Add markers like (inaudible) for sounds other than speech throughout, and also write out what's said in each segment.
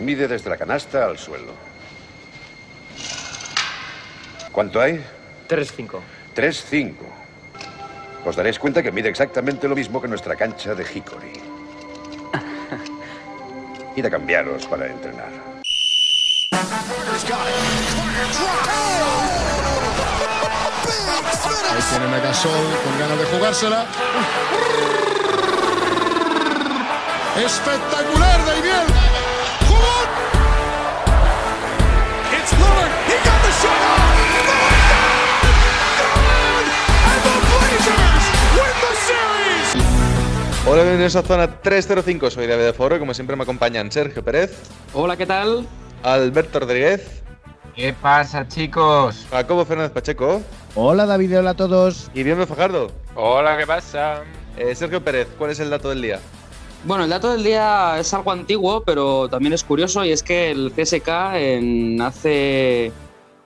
Mide desde la canasta al suelo. ¿Cuánto hay? 3-5. 3-5. Os daréis cuenta que mide exactamente lo mismo que nuestra cancha de Hickory. (laughs) Id a cambiaros para entrenar. Ahí tienen a Gasol con ganas de jugársela. Espectacular, Hola, bienvenidos a Zona 305. Soy David de Foro y como siempre me acompañan Sergio Pérez, Hola, ¿qué tal? Alberto Rodríguez, ¿Qué pasa, chicos? Jacobo Fernández Pacheco Hola David, hola a todos. y Bienvenido Fajardo. Hola, ¿qué pasa? Eh, Sergio Pérez, ¿cuál es el dato del día? Bueno, el dato del día es algo antiguo, pero también es curioso y es que el CSK en hace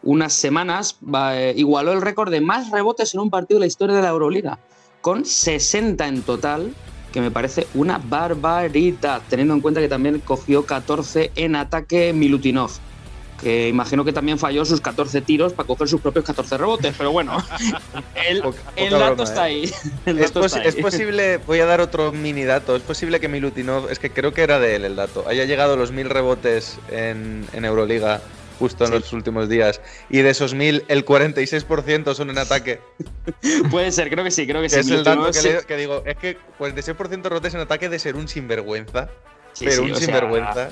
unas semanas eh, igualó el récord de más rebotes en un partido de la historia de la Euroliga, con 60 en total, que me parece una barbaridad, teniendo en cuenta que también cogió 14 en ataque Milutinov. Que imagino que también falló sus 14 tiros para coger sus propios 14 rebotes, pero bueno, (laughs) el, Poca- el poca dato broma, está ¿eh? ahí. (laughs) El Es, dato pos- está es ahí. posible, voy a dar otro mini dato, es posible que Milutinov, es que creo que era de él el dato, haya llegado a los mil rebotes en, en Euroliga justo en Sí. los últimos días y de esos mil el 46% son en ataque. (laughs) Puede ser, creo que sí, creo que, Que sí. es el dato que, sí. leo- que digo, es que 46% de rebotes en ataque de ser un sinvergüenza, Sí, pero sí, un sea, sinvergüenza.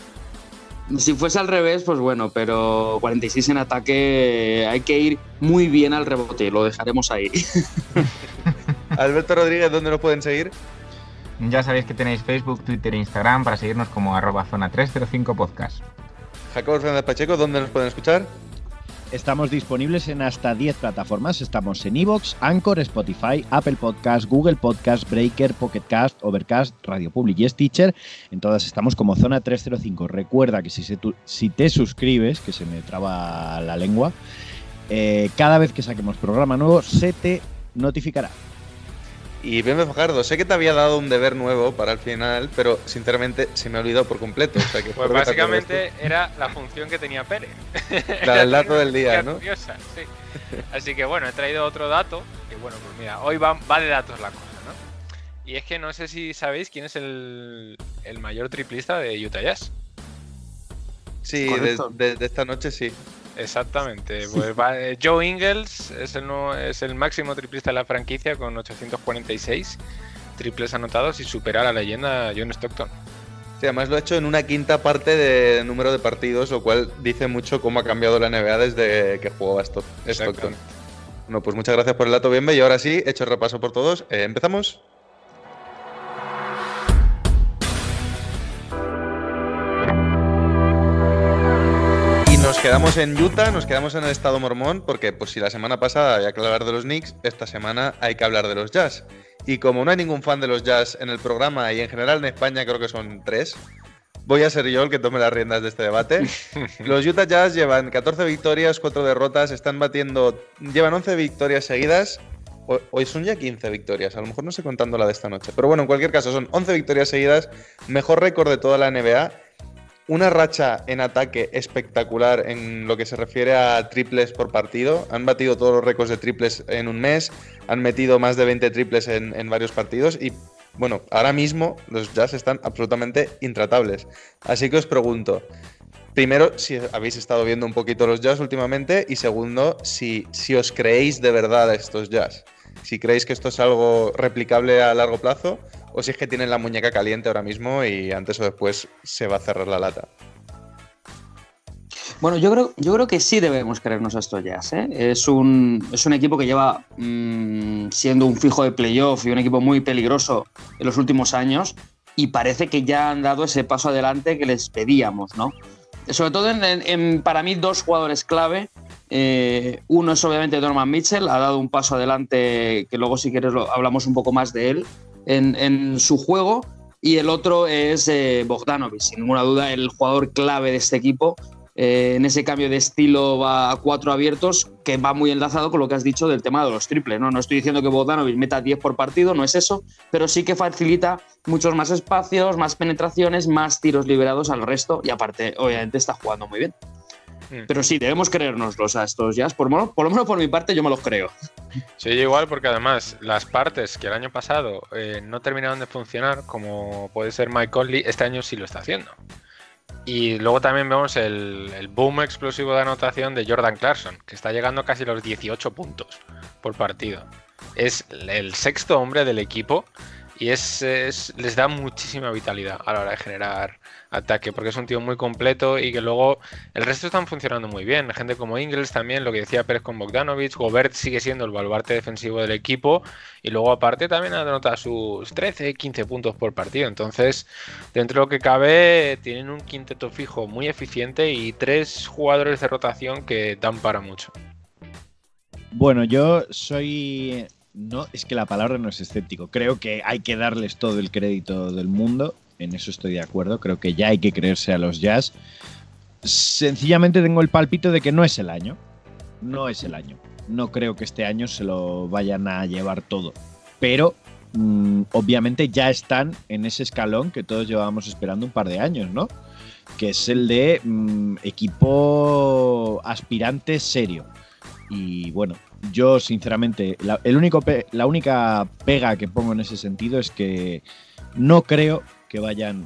Si fuese al revés, pues bueno, pero 46 en ataque hay que ir muy bien al rebote, lo dejaremos ahí. (laughs) Alberto Rodríguez, ¿dónde nos pueden seguir? Ya sabéis que tenéis Facebook, Twitter e Instagram para seguirnos como arroba zona 305 podcast. Jacobo Fernández Pacheco, ¿dónde nos pueden escuchar? Estamos disponibles en hasta 10 plataformas. Estamos en Evox, Anchor, Spotify, Apple Podcast, Google Podcast, Breaker, Pocket Cast, Overcast, Radio Public y Stitcher. En todas estamos como Zona 305. Recuerda que si, te suscribes, que se me traba la lengua, eh, cada vez que saquemos programa nuevo se te notificará. Y Bienve Fajardo, sé que te había dado un deber nuevo para el final, pero sinceramente se me ha olvidado por completo. O sea que Pues básicamente era la función que tenía Pérez. (laughs) La del dato del día, ¿no? curiosa, sí. Así que bueno, he traído otro dato. Que bueno, pues mira, hoy va, va de datos la cosa, ¿no? Y es que no sé si sabéis quién es el, el mayor triplista de Utah Jazz. Sí, de- de esta noche sí. Exactamente. Pues va- eh, Joe Ingles es el, nuevo- es el máximo triplista de la franquicia con 846 triples anotados y supera a la leyenda John Stockton. Sí, además lo he hecho en una quinta parte de número de partidos, lo cual dice mucho cómo ha cambiado la NBA desde que jugaba Stock- Stockton. Bueno, pues muchas gracias por el dato, Bienve. Y ahora sí, hecho el repaso por todos. Eh, ¿Empezamos? Quedamos en Utah, nos quedamos en el estado mormón, porque pues si la semana pasada había que hablar de los Knicks, esta semana hay que hablar de los Jazz. Y como no hay ningún fan de los Jazz en el programa y en general en España creo que son tres, voy a ser yo el que tome las riendas de este debate. (laughs) Los Utah Jazz llevan 14 victorias, 4 derrotas, están batiendo, llevan 11 victorias seguidas. Hoy son ya 15 victorias, a lo mejor no sé contando la de esta noche. Pero bueno, en cualquier caso, son 11 victorias seguidas, mejor récord de toda la NBA una racha en ataque espectacular en lo que se refiere a triples por partido. Han batido todos los récords de triples en un mes, han metido más de 20 triples en, varios partidos y bueno, ahora mismo los Jazz están absolutamente intratables. Así que os pregunto, primero, si habéis estado viendo un poquito los Jazz últimamente y segundo, si, si os creéis de verdad estos Jazz. Si creéis que esto es algo replicable a largo plazo o si es que tienen la muñeca caliente ahora mismo y antes o después se va a cerrar la lata. Bueno, yo creo, yo creo que sí debemos creernos a estos Jazz. ¿eh? Es, un, es un equipo que lleva mm, siendo un fijo de playoff y un equipo muy peligroso en los últimos años y parece que ya han dado ese paso adelante que les pedíamos, ¿no? Sobre todo para mí dos jugadores clave. Eh, uno es obviamente Norman Mitchell, ha dado un paso adelante que luego si quieres hablamos un poco más de él en, su juego. Y el otro es eh, sin ninguna duda el jugador clave de este equipo eh, en ese cambio de estilo va a cuatro abiertos, que va muy enlazado con lo que has dicho del tema de los triples. No, no estoy diciendo que Bogdanovic meta 10 por partido, no es eso, pero sí que facilita muchos más espacios, más penetraciones, más tiros liberados al resto y aparte, obviamente, está jugando muy bien. Mm. Pero sí, debemos creérnoslos a estos jazz. Por, lo menos por mi parte, yo me los creo. Sí, igual, porque además las partes que el año pasado eh, no terminaron de funcionar, como puede ser Mike Conley, este año sí lo está haciendo. Y luego también vemos el, el boom explosivo de anotación de Jordan Clarkson, que está llegando casi a los 18 puntos por partido. Es el sexto hombre del equipo y es, es- les da muchísima vitalidad a la hora de generar ataque, porque es un tío muy completo y que luego el resto están funcionando muy bien. Gente como Ingles también, lo que decía Pérez con Bogdanovich, Gobert sigue siendo el baluarte defensivo del equipo y luego aparte también anota sus 13, 15 puntos por partido. Entonces, dentro de lo que cabe, tienen un quinteto fijo muy eficiente y tres jugadores de rotación que dan para mucho. Bueno, yo soy. No, es que la palabra no es escéptico. Creo que hay que darles todo el crédito del mundo. En eso estoy de acuerdo. Creo que ya hay que creerse a los jazz. Sencillamente tengo el pálpito de que no es el año. No es el año. No creo que este año se lo vayan a llevar todo. Pero mm, obviamente ya están en ese escalón que todos llevábamos esperando un par de años, ¿no? Que es el de mm, equipo aspirante serio. Y bueno, yo sinceramente, la, el único pe- la única pega que pongo en ese sentido es que no creo que vayan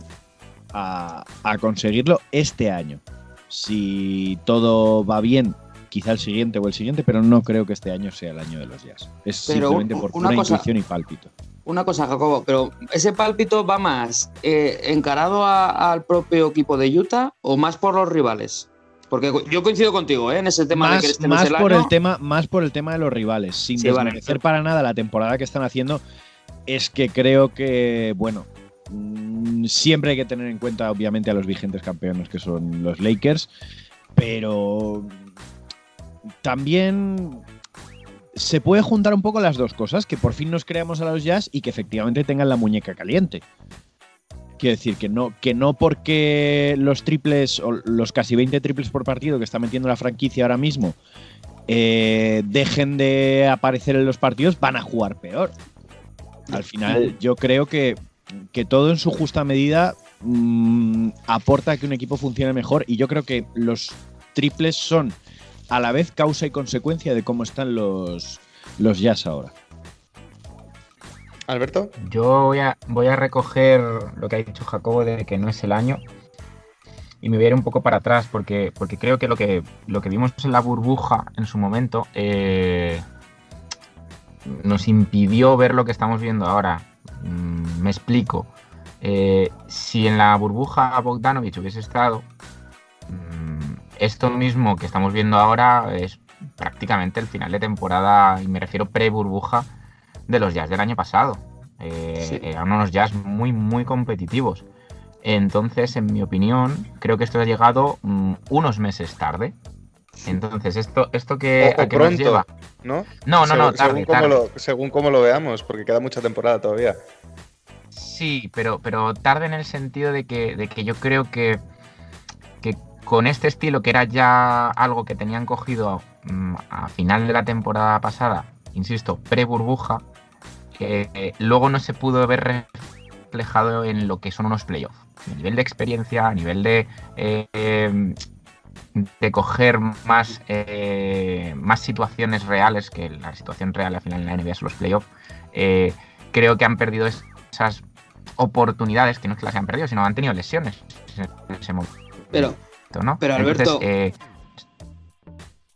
a, a conseguirlo este año. Si todo va bien, quizá el siguiente o el siguiente, pero no creo que este año sea el año de los Jazz. Es Pero simplemente un- por una pura cosa- intuición y pálpito. Una cosa, Jacobo, pero ¿ese pálpito va más eh, encarado a- al propio equipo de Utah o más por los rivales? Porque yo coincido contigo ¿eh? en ese tema de más, que este más el por año. el tema más por el tema de los rivales sin Sí, vale. desmerecer para nada la temporada que están haciendo es que creo que bueno mm, siempre hay que tener en cuenta obviamente a los vigentes campeones que son los Lakers pero también se puede juntar un poco las dos cosas que por fin nos creamos a los Jazz y que efectivamente tengan la muñeca caliente Quiero decir que no, que no porque los triples o los casi 20 triples por partido que está metiendo la franquicia ahora mismo eh, dejen de aparecer en los partidos, van a jugar peor. Al final, yo creo que, que todo en su justa medida mm, aporta a que un equipo funcione mejor y yo creo que los triples son a la vez causa y consecuencia de cómo están los, los jazz ahora. Alberto. Yo voy a, voy a recoger lo que ha dicho Jacobo de que no es el año y me voy a ir un poco para atrás porque, creo que lo, que lo que vimos en la burbuja en su momento eh, nos impidió ver lo que estamos viendo ahora. Mm, me explico. Eh, si en la burbuja Bogdanovich hubiese estado, mm, esto mismo que estamos viendo ahora es prácticamente el final de temporada, y me refiero pre-burbuja, de los jazz del año pasado. Eh, Sí. Eran unos jazz muy, muy competitivos. Entonces, en mi opinión, creo que esto ha llegado mm, unos meses tarde. Entonces, esto, esto que, O- o a nos lleva. ¿No? No, no, no, Según- tarde, según, cómo. Lo, según cómo lo veamos, porque queda mucha temporada todavía. Sí, pero, pero tarde en el sentido de que, de que yo creo que, que con este estilo, que era ya algo que tenían cogido mm, a final de la temporada pasada, insisto, pre-burbuja, que eh, luego no se pudo ver reflejado en lo que son unos playoffs. A nivel de experiencia, a nivel de, eh, de coger más, eh, más situaciones reales, que la situación real al final en la NBA son los playoffs, eh, creo que han perdido es- esas oportunidades, que no es que las hayan perdido, sino han tenido lesiones en ese momento, Pero, ¿no? pero, Alberto-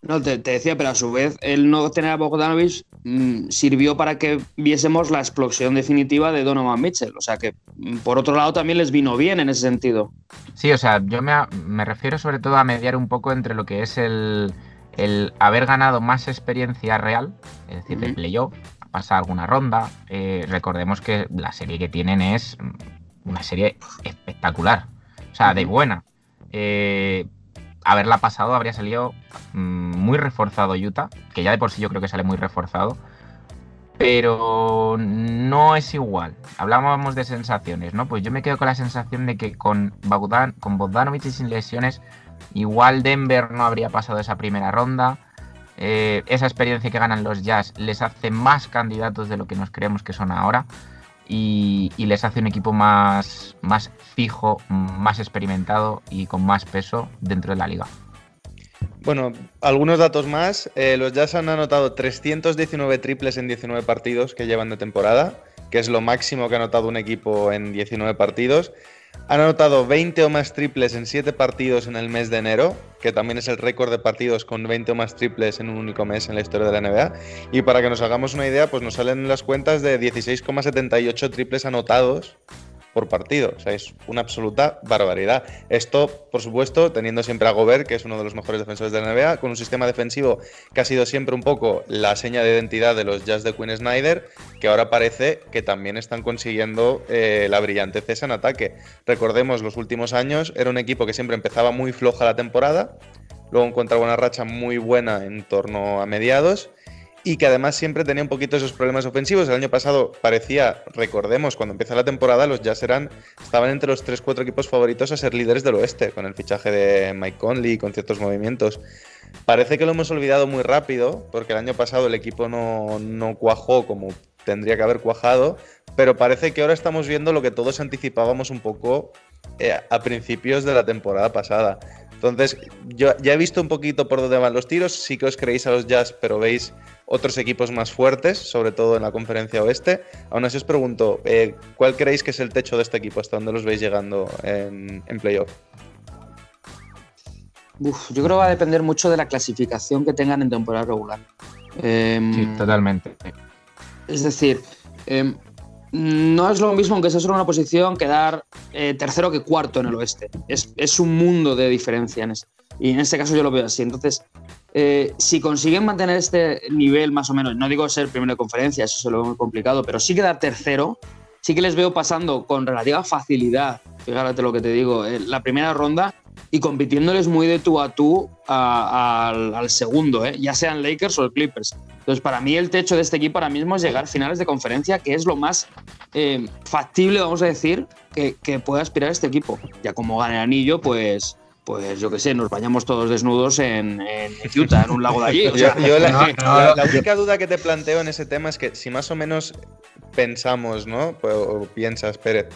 no, te, te decía, pero a su vez, el no tener a Bogdanovich mm, sirvió para que viésemos la explosión definitiva de Donovan Mitchell. O sea que, mm, por otro lado, también les vino bien en ese sentido. Sí, o sea, yo me, me refiero sobre todo a mediar un poco entre lo que es el, el haber ganado más experiencia real, es decir, de Ujú. playoff, pasar alguna ronda. Eh, recordemos que la serie que tienen es mm, una serie espectacular, o sea, de buena. Eh, haberla pasado habría salido mm, muy reforzado Utah, que ya de por sí yo creo que sale muy reforzado. Pero no es igual. Hablábamos de sensaciones, ¿no? Pues yo me quedo con la sensación de que con, Bogdan, con Bogdanovich y sin lesiones igual Denver no habría pasado esa primera ronda. Eh, esa experiencia que ganan los Jazz les hace más candidatos de lo que nos creemos que son ahora y, les hace un equipo más, más fijo, más experimentado y con más peso dentro de la liga. Bueno, algunos datos más. Eh, los Jazz han anotado 319 triples en 19 partidos que llevan de temporada, que es lo máximo que ha anotado un equipo en 19 partidos. Han anotado 20 o más triples en 7 partidos en el mes de enero, que también es el récord de partidos con 20 o más triples en un único mes en la historia de la NBA. Y para que nos hagamos una idea, pues nos salen las cuentas de 16,78 triples anotados por partido. O sea, es una absoluta barbaridad. Esto, por supuesto, teniendo siempre a Gobert, que es uno de los mejores defensores de la NBA, con un sistema defensivo que ha sido siempre un poco la seña de identidad de los Jazz de Quinn Snyder, que ahora parece que también están consiguiendo eh, la brillantez en ataque. Recordemos, los últimos años era un equipo que siempre empezaba muy floja la temporada, luego encontraba una racha muy buena en torno a mediados y que además siempre tenía un poquito esos problemas ofensivos. El año pasado parecía, recordemos, cuando empieza la temporada, los Jazz eran, estaban entre los 3-4 equipos favoritos a ser líderes del oeste, con el fichaje de Mike Conley, con ciertos movimientos. Parece que lo hemos olvidado muy rápido, porque el año pasado el equipo no, no cuajó como tendría que haber cuajado, pero parece que ahora estamos viendo lo que todos anticipábamos un poco eh, a principios de la temporada pasada. Entonces, yo ya he visto un poquito por dónde van los tiros, sí que os creéis a los Jazz, pero veis otros equipos más fuertes, sobre todo en la conferencia oeste. Aún así os pregunto, eh, ¿cuál creéis que es el techo de este equipo? ¿Hasta dónde los veis llegando en, playoff? yo creo que va a depender mucho de la clasificación que tengan en temporada regular. Em, sí, totalmente. Es decir, em, no es lo mismo aunque sea solo una posición quedar eh, tercero que cuarto en el oeste. Es, es, un mundo de diferencia. En y en este caso yo lo veo así. Entonces, eh, si consiguen mantener este nivel más o menos, no digo ser primero de conferencia, eso se lo veo muy complicado, pero sí quedar tercero, sí que les veo pasando con relativa facilidad, fíjate lo que te digo, eh, la primera ronda y compitiéndoles muy de tú a tú al, segundo, eh, ya sean Lakers o Clippers. Entonces, para mí el techo de este equipo ahora mismo es llegar a finales de conferencia, que es lo más factible, vamos a decir, que, que pueda aspirar este equipo. Ya como gane el anillo, pues pues yo qué sé, nos bañamos todos desnudos en, Utah, en un lago de allí. (laughs) la, única duda que te planteo en ese tema es que si más o menos pensamos, ¿no? Pues, o piensas, Pérez,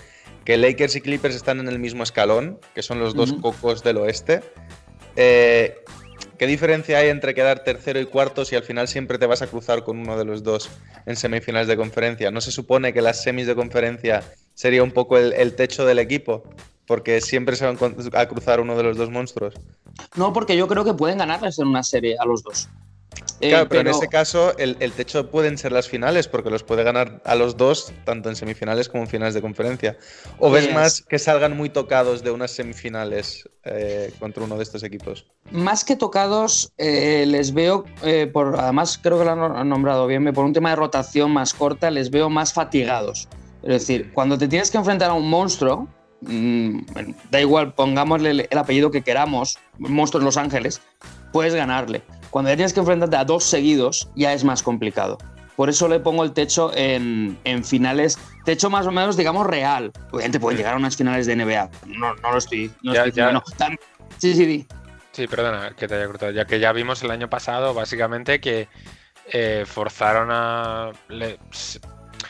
que Lakers y Clippers están en el mismo escalón, que son los dos cocos del oeste. Eh, ¿Qué diferencia hay entre quedar tercero y cuarto si al final siempre te vas a cruzar con uno de los dos en semifinales de conferencia? ¿No se supone que las semis de conferencia sería un poco el techo del equipo? Porque siempre se van a cruzar uno de los dos monstruos. No, porque yo creo que pueden ganarles en una serie a los dos. Eh, claro, pero, en ese caso el, techo pueden ser las finales, porque los puede ganar a los dos, tanto en semifinales como en finales de conferencia. ¿O ves más que salgan muy tocados de unas semifinales eh, contra uno de estos equipos? Más que tocados, eh, les veo, por, además creo que lo han nombrado bien, por un tema de rotación más corta, les veo más fatigados. Es decir, cuando te tienes que enfrentar a un monstruo, Mm, da igual, pongámosle el, apellido que queramos, Monstruos Los Ángeles, puedes ganarle. Cuando ya tienes que enfrentarte a dos seguidos, ya es más complicado. Por eso le pongo el techo en, finales, techo más o menos, digamos, real. Obviamente pueden llegar a unas finales de NBA. No, no lo estoy, no diciendo. Sí, sí, sí. Sí, perdona que te haya cortado. Ya que ya vimos el año pasado, básicamente, que eh, forzaron a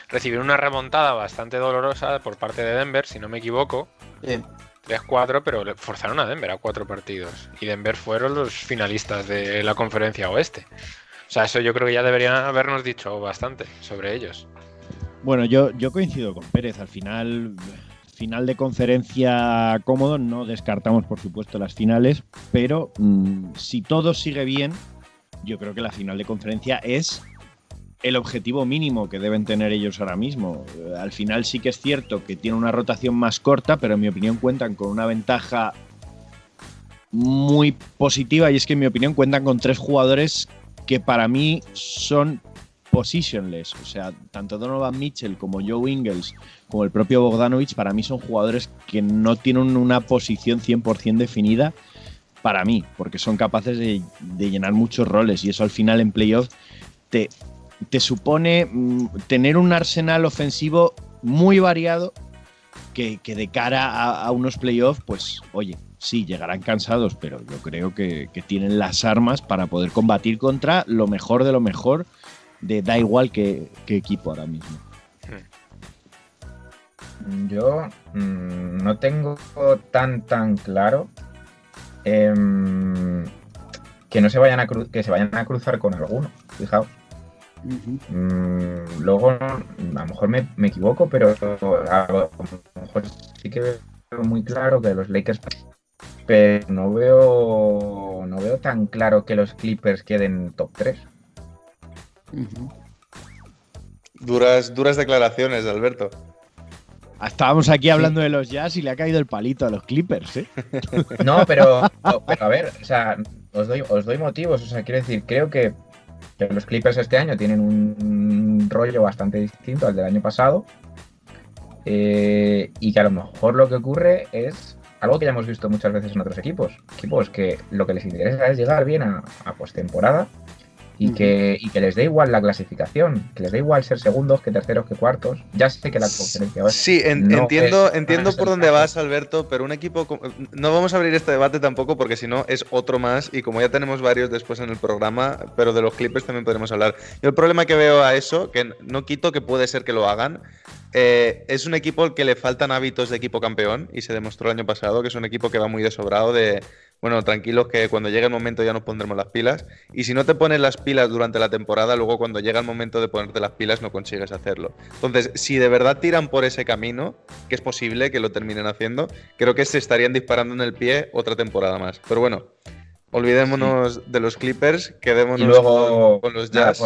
recibieron una remontada bastante dolorosa por parte de Denver, si no me equivoco. 3-4, pero le forzaron a Denver a cuatro partidos. Y Denver fueron los finalistas de la conferencia oeste. O sea, eso yo creo que ya deberían habernos dicho bastante sobre ellos. Bueno, yo, yo coincido con Pérez. Al final, final de conferencia cómodo, no descartamos por supuesto las finales, pero mm, si todo sigue bien, yo creo que la final de conferencia es el objetivo mínimo que deben tener ellos ahora mismo. Al final sí que es cierto que tiene una rotación más corta, pero en mi opinión cuentan con una ventaja muy positiva y es que en mi opinión cuentan con tres jugadores que para mí son positionless. O sea, tanto Donovan Mitchell como Joe Ingles como el propio Bogdanovich para mí son jugadores que no tienen una posición 100% definida para mí, porque son capaces de, de llenar muchos roles y eso al final en playoff te, te supone mm, tener un arsenal ofensivo muy variado que, de cara a, unos playoffs, pues oye, sí, llegarán cansados, pero yo creo que, tienen las armas para poder combatir contra lo mejor de lo mejor, de da igual qué, equipo ahora mismo. Yo mm, no tengo tan tan claro em, que no se vayan a que se vayan a cruzar con alguno, fijaos. Mm, luego, a lo mejor me, equivoco, pero a lo mejor sí que veo muy claro que los Lakers. Pero no veo, no veo tan claro que los Clippers queden top 3. Duras, duras declaraciones, Alberto. Estábamos aquí hablando de los Jazz y le ha caído el palito a los Clippers, ¿eh? No, pero, pero a ver, o sea, os doy, os doy motivos. O sea, quiero decir, creo que los Clippers este año tienen un rollo bastante distinto al del año pasado. Eh, y que a lo mejor lo que ocurre es algo que ya hemos visto muchas veces en otros equipos. Equipos que lo que les interesa es llegar bien a, a postemporada y, que, y que les dé igual la clasificación, que les dé igual ser segundos que terceros que cuartos. Ya sé que la conferencia va Sí, entiendo, entiendo por dónde vas, Alberto, pero un equipo. No vamos a abrir este debate tampoco porque si no es otro más y como ya tenemos varios después en el programa, pero de los Clippers también podemos hablar. Yo el problema que veo a eso, que no quito que puede ser que lo hagan, eh, es un equipo al que le faltan hábitos de equipo campeón y se demostró el año pasado que es un equipo que va muy desobrado de bueno, tranquilos que cuando llegue el momento ya nos pondremos las pilas. Y si no te pones las pilas durante la temporada, luego cuando llega el momento de ponerte las pilas no consigues hacerlo. Entonces, si de verdad tiran por ese camino, que es posible que lo terminen haciendo, creo que se estarían disparando en el pie otra temporada más. Pero bueno, olvidémonos de los Clippers, quedémonos luego, con, los Jazz.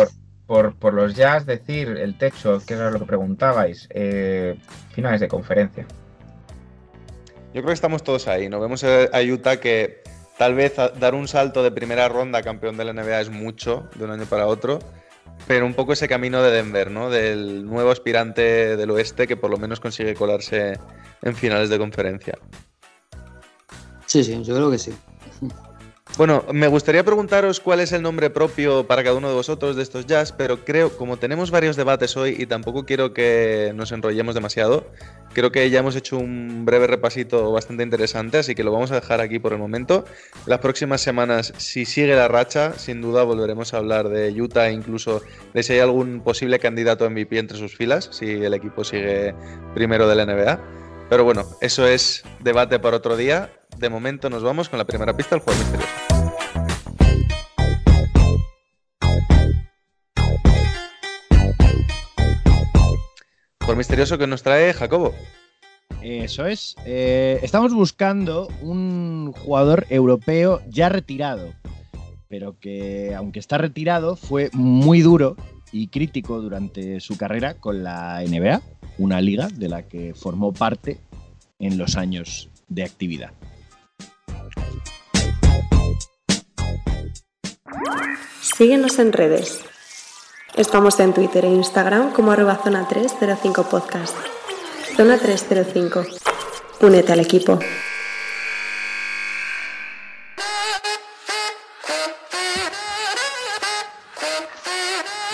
por, por, los Jazz, decir el techo, que era lo que preguntabais, eh, finales de conferencia. Yo creo que estamos todos ahí. Nos vemos a Utah que tal vez dar un salto de primera ronda campeón de la NBA es mucho de un año para otro, pero un poco ese camino de Denver, ¿no? Del nuevo aspirante del oeste que por lo menos consigue colarse en finales de conferencia. Sí, sí, yo creo que sí. Bueno, me gustaría preguntaros cuál es el nombre propio para cada uno de vosotros de estos jazz, pero creo, como tenemos varios debates hoy y tampoco quiero que nos enrollemos demasiado, creo que ya hemos hecho un breve repasito bastante interesante, así que lo vamos a dejar aquí por el momento. Las próximas semanas, si sigue la racha, sin duda volveremos a hablar de Utah e incluso de si hay algún posible candidato MVP entre sus filas, si el equipo sigue primero de la NBA. Pero bueno, eso es debate para otro día. De momento nos vamos con la primera pista del juego misterioso. Misterioso que nos trae Jacobo. Eso es. Eh, estamos buscando un jugador europeo ya retirado, pero que aunque está retirado fue muy duro y crítico durante su carrera con la NBA, una liga de la que formó parte en los años de actividad. Síguenos en redes. Estamos en Twitter e Instagram como arroba zona 305 podcast. Zona 305. Únete al equipo.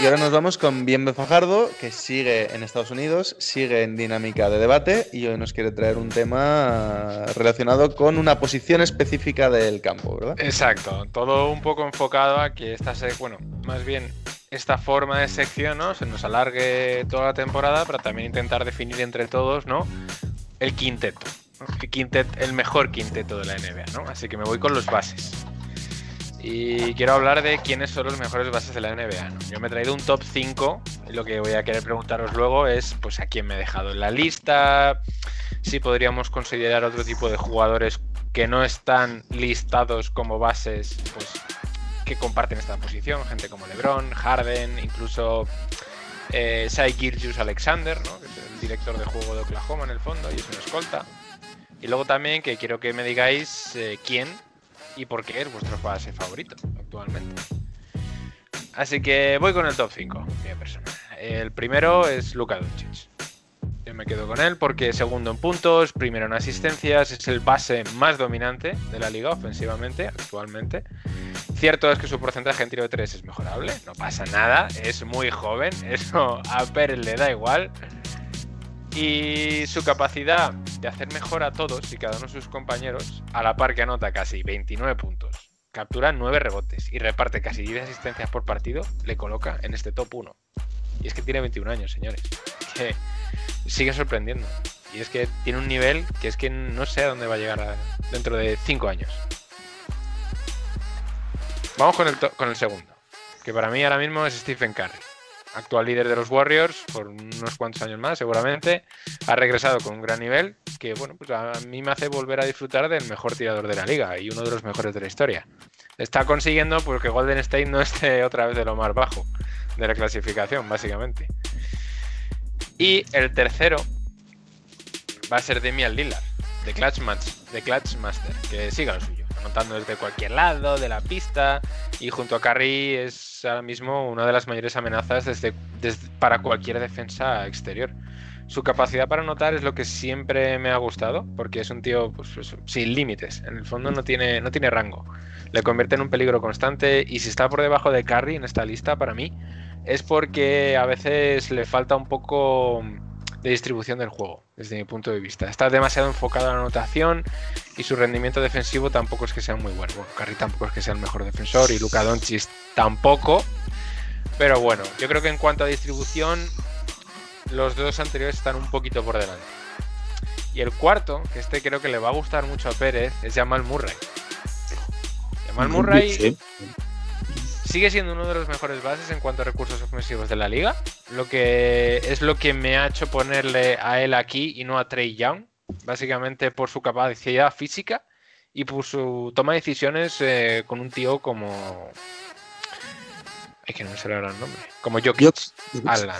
Y ahora nos vamos con Bienve Fajardo, que sigue en Estados Unidos, sigue en dinámica de debate y hoy nos quiere traer un tema relacionado con una posición específica del campo, ¿verdad? Exacto, todo un poco enfocado a que esta, bueno, más bien esta forma de sección ¿no? se nos alargue toda la temporada, pero también intentar definir entre todos ¿no? el quinteto. El, el mejor quinteto de la NBA, ¿no? Así que me voy con los bases. Y quiero hablar de quiénes son los mejores bases de la NBA. Yo me he traído un top 5 y lo que voy a querer preguntaros luego es pues a quién me he dejado en la lista, si podríamos considerar otro tipo de jugadores que no están listados como bases, pues que comparten esta posición, gente como LeBron, Harden, incluso eh, Sai Alexander, ¿no? que es el director de juego de Oklahoma en el fondo y es una escolta. Y luego también que quiero que me digáis eh, quién y por qué es vuestro base favorito actualmente. Así que voy con el top 5, personal. El primero es Luka Doncic. Me quedo con él porque segundo en puntos, primero en asistencias, es el base más dominante de la liga ofensivamente actualmente. Cierto es que su porcentaje en tiro de 3 es mejorable, no pasa nada, es muy joven, (laughs) eso a Pérez le da igual. Y su capacidad de hacer mejor a todos y cada uno de sus compañeros, a la par que anota casi 29 puntos, captura 9 rebotes y reparte casi 10 asistencias por partido, le coloca en este top 1. Y es que tiene 21 años, señores. (laughs) sigue sorprendiendo. Y es que tiene un nivel que es que no sé a dónde va a llegar dentro de 5 años. Vamos con el, con el segundo, que para mí ahora mismo es Stephen Curry. Actual líder de los Warriors por unos cuantos años más, seguramente. Ha regresado con un gran nivel que, bueno, pues a mí me hace volver a disfrutar del mejor tirador de la liga y uno de los mejores de la historia. Está consiguiendo pues, que Golden State no esté otra vez de lo más bajo de la clasificación, básicamente. Y el tercero va a ser Damian Lillard, de Clutch, Mas- de Clutch Master, que siga lo suyo, anotando desde cualquier lado de la pista y junto a Curry es ahora mismo una de las mayores amenazas desde, para cualquier defensa exterior. Su capacidad para anotar es lo que siempre me ha gustado, porque es un tío pues, sin límites. En el fondo no tiene, no tiene rango. Le convierte en un peligro constante y si está por debajo de Curry en esta lista, para mí, es porque a veces le falta un poco de distribución del juego, desde mi punto de vista. Está demasiado enfocado en la anotación y su rendimiento defensivo tampoco es que sea muy bueno. Bueno, Curry tampoco es que sea el mejor defensor y Luka Doncic tampoco. Pero bueno, yo creo que en cuanto a distribución, los dos anteriores están un poquito por delante. Y el cuarto, que este creo que le va a gustar mucho a Pérez, es Jamal Murray. Jamal Murray Sí. Sigue siendo uno de los mejores bases en cuanto a recursos ofensivos de la liga. Lo que es lo que me ha hecho ponerle a él aquí y no a Trey Young. Básicamente por su capacidad física y por su toma de decisiones eh, con un tío como. Es que no me sale ahora el nombre. Como Jokic. Alan.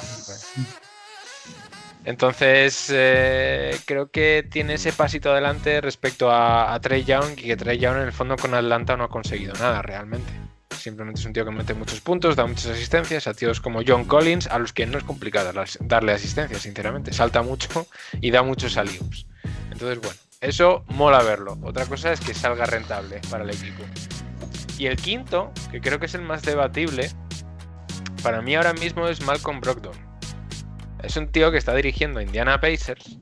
Entonces, eh, creo que tiene ese pasito adelante respecto a, a Trey Young y que Trey Young en el fondo con Atlanta no ha conseguido nada realmente. Simplemente es un tío que mete muchos puntos, da muchas asistencias a tíos como John Collins, a los que no es complicado darle asistencia, sinceramente. Salta mucho (laughs) y da muchos alley-oops. Entonces, bueno, eso mola verlo. Otra cosa es que salga rentable para el equipo. Y el quinto, que creo que es el más debatible, para mí ahora mismo es Malcolm Brogdon. Es un tío que está dirigiendo Indiana Pacers.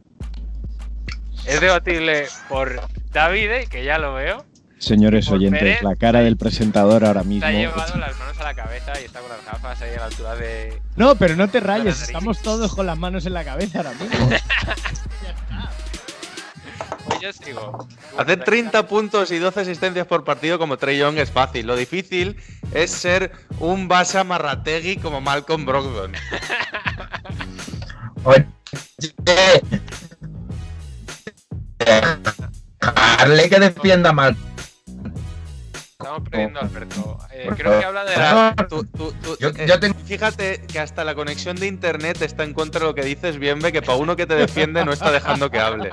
Es debatible por Davide, que ya lo veo. Señores Por oyentes, Pérez, la cara del presentador ahora mismo. Se ha llevado las manos a la cabeza y está con las gafas ahí a la altura de. No, pero no te rayes, estamos todos con las manos en la cabeza ahora mismo. (laughs) Pues yo sigo. Hacer 30 puntos y 12 asistencias por partido como Trey Young es fácil. Lo difícil es ser un base amarrategui como Malcolm Brogdon. (laughs) Oye, Darle que defienda mal. Estamos perdiendo Alberto. Eh, creo que habla de la. Tú- tú- tú- Yo- eh, yo tengo- Fíjate que hasta la conexión de internet está en contra de lo que dices, Bienve, que para uno que te defiende no está dejando que hable.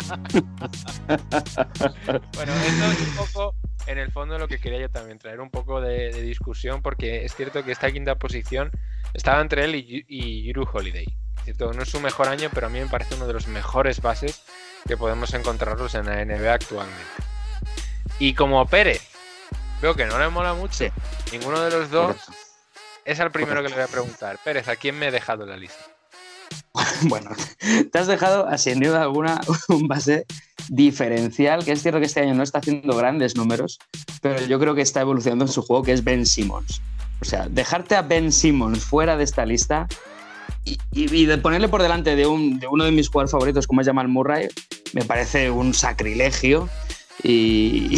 Bueno, esto es un poco, en el fondo, lo que quería yo también, traer un poco de, de discusión, porque es cierto que esta quinta posición estaba entre él y, y Yuru Holiday. Cierto, no es su mejor año, pero a mí me parece uno de los mejores bases que podemos encontrarlos en la NBA actualmente. Y como Pérez, veo que no le mola mucho ninguno de los dos, es al primero que le voy a preguntar. Pérez, ¿a quién me he dejado en la lista? (laughs) Bueno, te has dejado, sin duda alguna, (laughs) un base diferencial, que es cierto que este año no está haciendo grandes números, pero yo creo que está evolucionando en su juego, que es Ben Simmons. O sea, dejarte a Ben Simmons fuera de esta lista y, y- y de ponerle por delante de, un- de uno de mis jugadores favoritos, como es Jamal Murray, me parece un sacrilegio. (laughs) Y,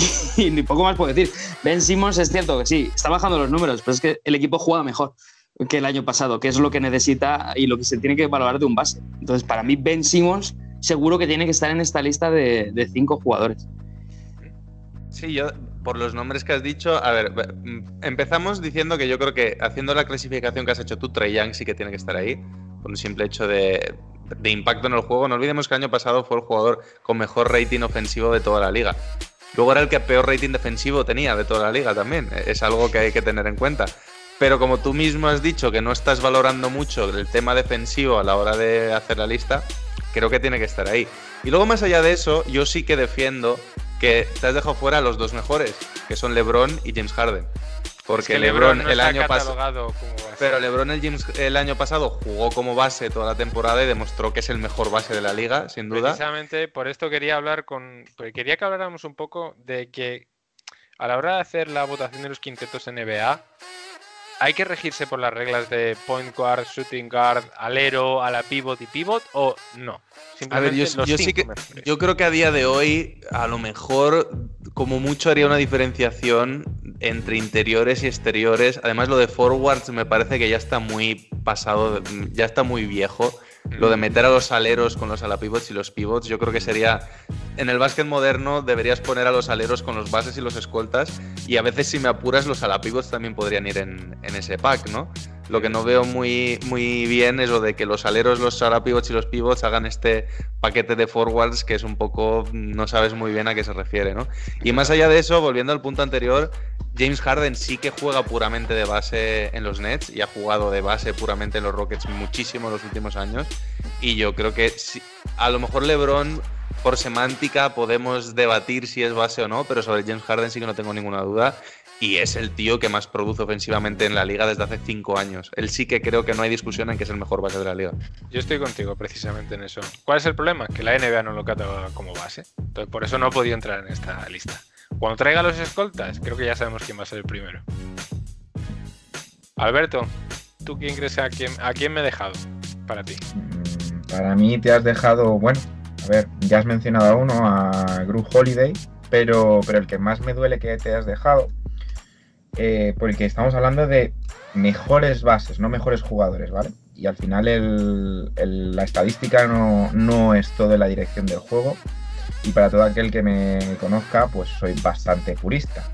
ni poco más puedo decir. Ben Simmons es cierto que sí, está bajando los números, pero es que el equipo juega mejor que el año pasado, que es lo que necesita y lo que se tiene que valorar de un base. Entonces, para mí, Ben Simmons seguro que tiene que estar en esta lista de, de cinco jugadores. Sí, yo, por los nombres que has dicho, a ver, mm, empezamos diciendo que yo creo que haciendo la clasificación que has hecho tú, Trey Young sí que tiene que estar ahí, por un simple hecho de, impacto en el juego. No olvidemos que el año pasado fue el jugador con mejor rating ofensivo de toda la liga. Luego era el que peor rating defensivo tenía de toda la liga también. Es algo que hay que tener en cuenta. Pero como tú mismo has dicho que no estás valorando mucho el tema defensivo a la hora de hacer la lista, creo que tiene que estar ahí. Y luego más allá de eso, yo sí que defiendo que te has dejado fuera los dos mejores, que son LeBron y James Harden. Porque que LeBron, no el año pasado. Pero LeBron el, James- el año pasado jugó como base toda la temporada y demostró que es el mejor base de la liga, sin duda. Precisamente por esto quería hablar con. porque Quería que habláramos un poco de que a la hora de hacer la votación de los quintetos NBA, ¿hay que regirse por las reglas de point guard, shooting guard, alero, a la pivot y pivot o no? A ver, yo, yo sí que yo creo que a día de hoy a lo mejor como mucho haría una diferenciación entre interiores y exteriores. Además lo de forwards me parece que ya está muy pasado, ya está muy viejo. Lo de meter a los aleros con los alapivots y los pivots, yo creo que sería en el básquet moderno deberías poner a los aleros con los bases y los escoltas y a veces si me apuras los alapivots también podrían ir en, en ese pack, ¿no? Lo que no veo muy, muy bien es lo de que los aleros, los alapivots y los pivots hagan este paquete de forwards que es un poco, no sabes muy bien a qué se refiere, ¿no? Y más allá de eso, volviendo al punto anterior, James Harden sí que juega puramente de base en los Nets y ha jugado de base puramente en los Rockets muchísimo en los últimos años. Y yo creo que a lo mejor LeBron, por semántica, podemos debatir si es base o no, pero sobre James Harden sí que no tengo ninguna duda. Y es el tío que más produce ofensivamente en la liga desde hace cinco años. Él sí que creo que no hay discusión en que es el mejor base de la liga. Yo estoy contigo precisamente en eso. ¿Cuál es el problema? Que la NBA no lo cataloga como base. Entonces, por eso no ha podido entrar en esta lista. Cuando traiga los escoltas, creo que ya sabemos quién va a ser el primero. Alberto, ¿tú quién crees a quién, a quién me he dejado para ti? Para mí te has dejado, bueno, a ver, ya has mencionado a uno, a Gru Holiday, pero, pero el que más me duele que te has dejado, eh, porque estamos hablando de mejores bases, no mejores jugadores, ¿vale? Y al final la estadística no, es todo en la dirección del juego. Y para todo aquel que me conozca, pues soy bastante purista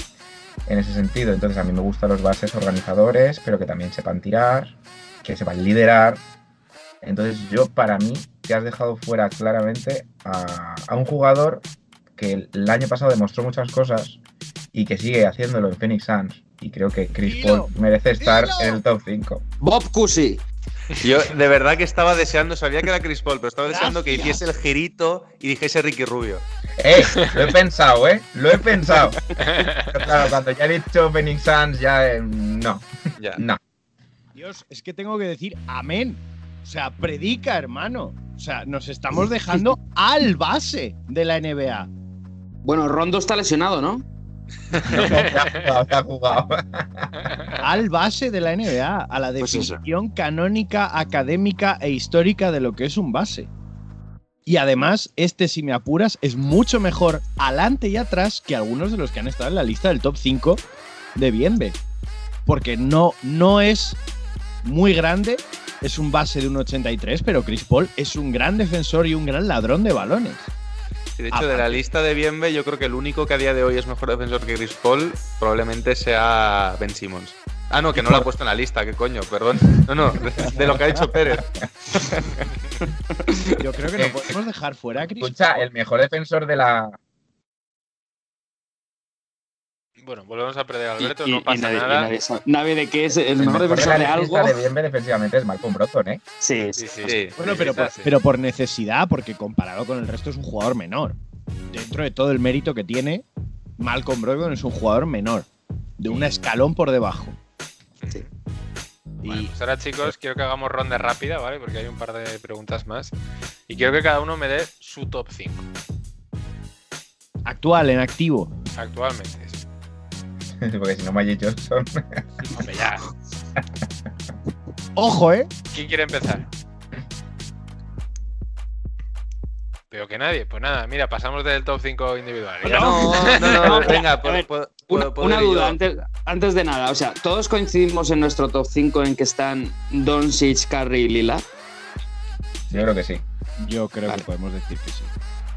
en ese sentido. Entonces a mí me gustan los bases organizadores, pero que también sepan tirar, que sepan liderar. Entonces yo para mí te has dejado fuera claramente a, un jugador que el año pasado demostró muchas cosas y que sigue haciéndolo en Phoenix Suns. Y creo que Chris Paul merece estar dilo. en el top 5. Bob Cousy. Yo de verdad que estaba deseando, sabía que era Chris Paul, pero estaba deseando que hiciese el girito y dijese Ricky Rubio. ¡Eh! Lo he pensado, ¿eh? Lo he pensado. Pero claro, cuando ya he dicho Phoenix Suns, ya eh, no. Ya. No. Dios, es que tengo que decir amén. O sea, predica, hermano. O sea, nos estamos dejando al base de la NBA. Bueno, Rondo está lesionado, ¿no? Jugado. (laughs) Al base de la NBA. A la Pues definición canónica, académica e histórica de lo que es un base. Y además, este, si me apuras, es mucho mejor adelante y atrás que algunos de los que han estado en la lista del top 5 de Bienve. Porque no, no es muy grande, es un base de un 83, pero Chris Paul es un gran defensor y un gran ladrón de balones. De hecho, de la lista de Bienve, yo creo que el único que a día de hoy es mejor defensor que Chris Paul probablemente sea Ben Simmons. Ah, no, que no lo ha puesto en la lista, qué coño, perdón. No, no, de lo que ha dicho Pérez. Yo creo que no podemos dejar fuera a Chris Escucha, el mejor defensor de la. Bueno, volvemos a perder a Alberto, y- no y pasa nada. nadie de qué es el, El mejor mejor de defensor de algo. de defensivamente es Malcolm Brogdon, ¿eh? Sí, Sí, sí. Bueno, pero sí, por, sí. pero por necesidad, porque comparado con el resto es un jugador menor. Dentro de todo el mérito que tiene, Malcolm Brogdon es un jugador menor, de un escalón por debajo. Sí. Bueno, pues ahora chicos, quiero que hagamos ronda rápida, ¿vale? Porque hay un par de preguntas más. Y quiero que cada uno me dé su top 5 Actual, en activo. actualmente. (laughs) Porque si no, Magic Johnson. (laughs) Hombre, ya. Ojo, ¿eh? ¿Quién quiere empezar? Veo que nadie. Pues nada, mira, pasamos del top 5 individual. Ya No, no, no, (laughs) venga, puedo- Una, puedo- puedo una duda, antes, antes de nada, o sea, todos coincidimos en nuestro top 5 en que están Doncic, Curry y Lila. Yo creo que sí. Yo creo Vale. que podemos decir que sí.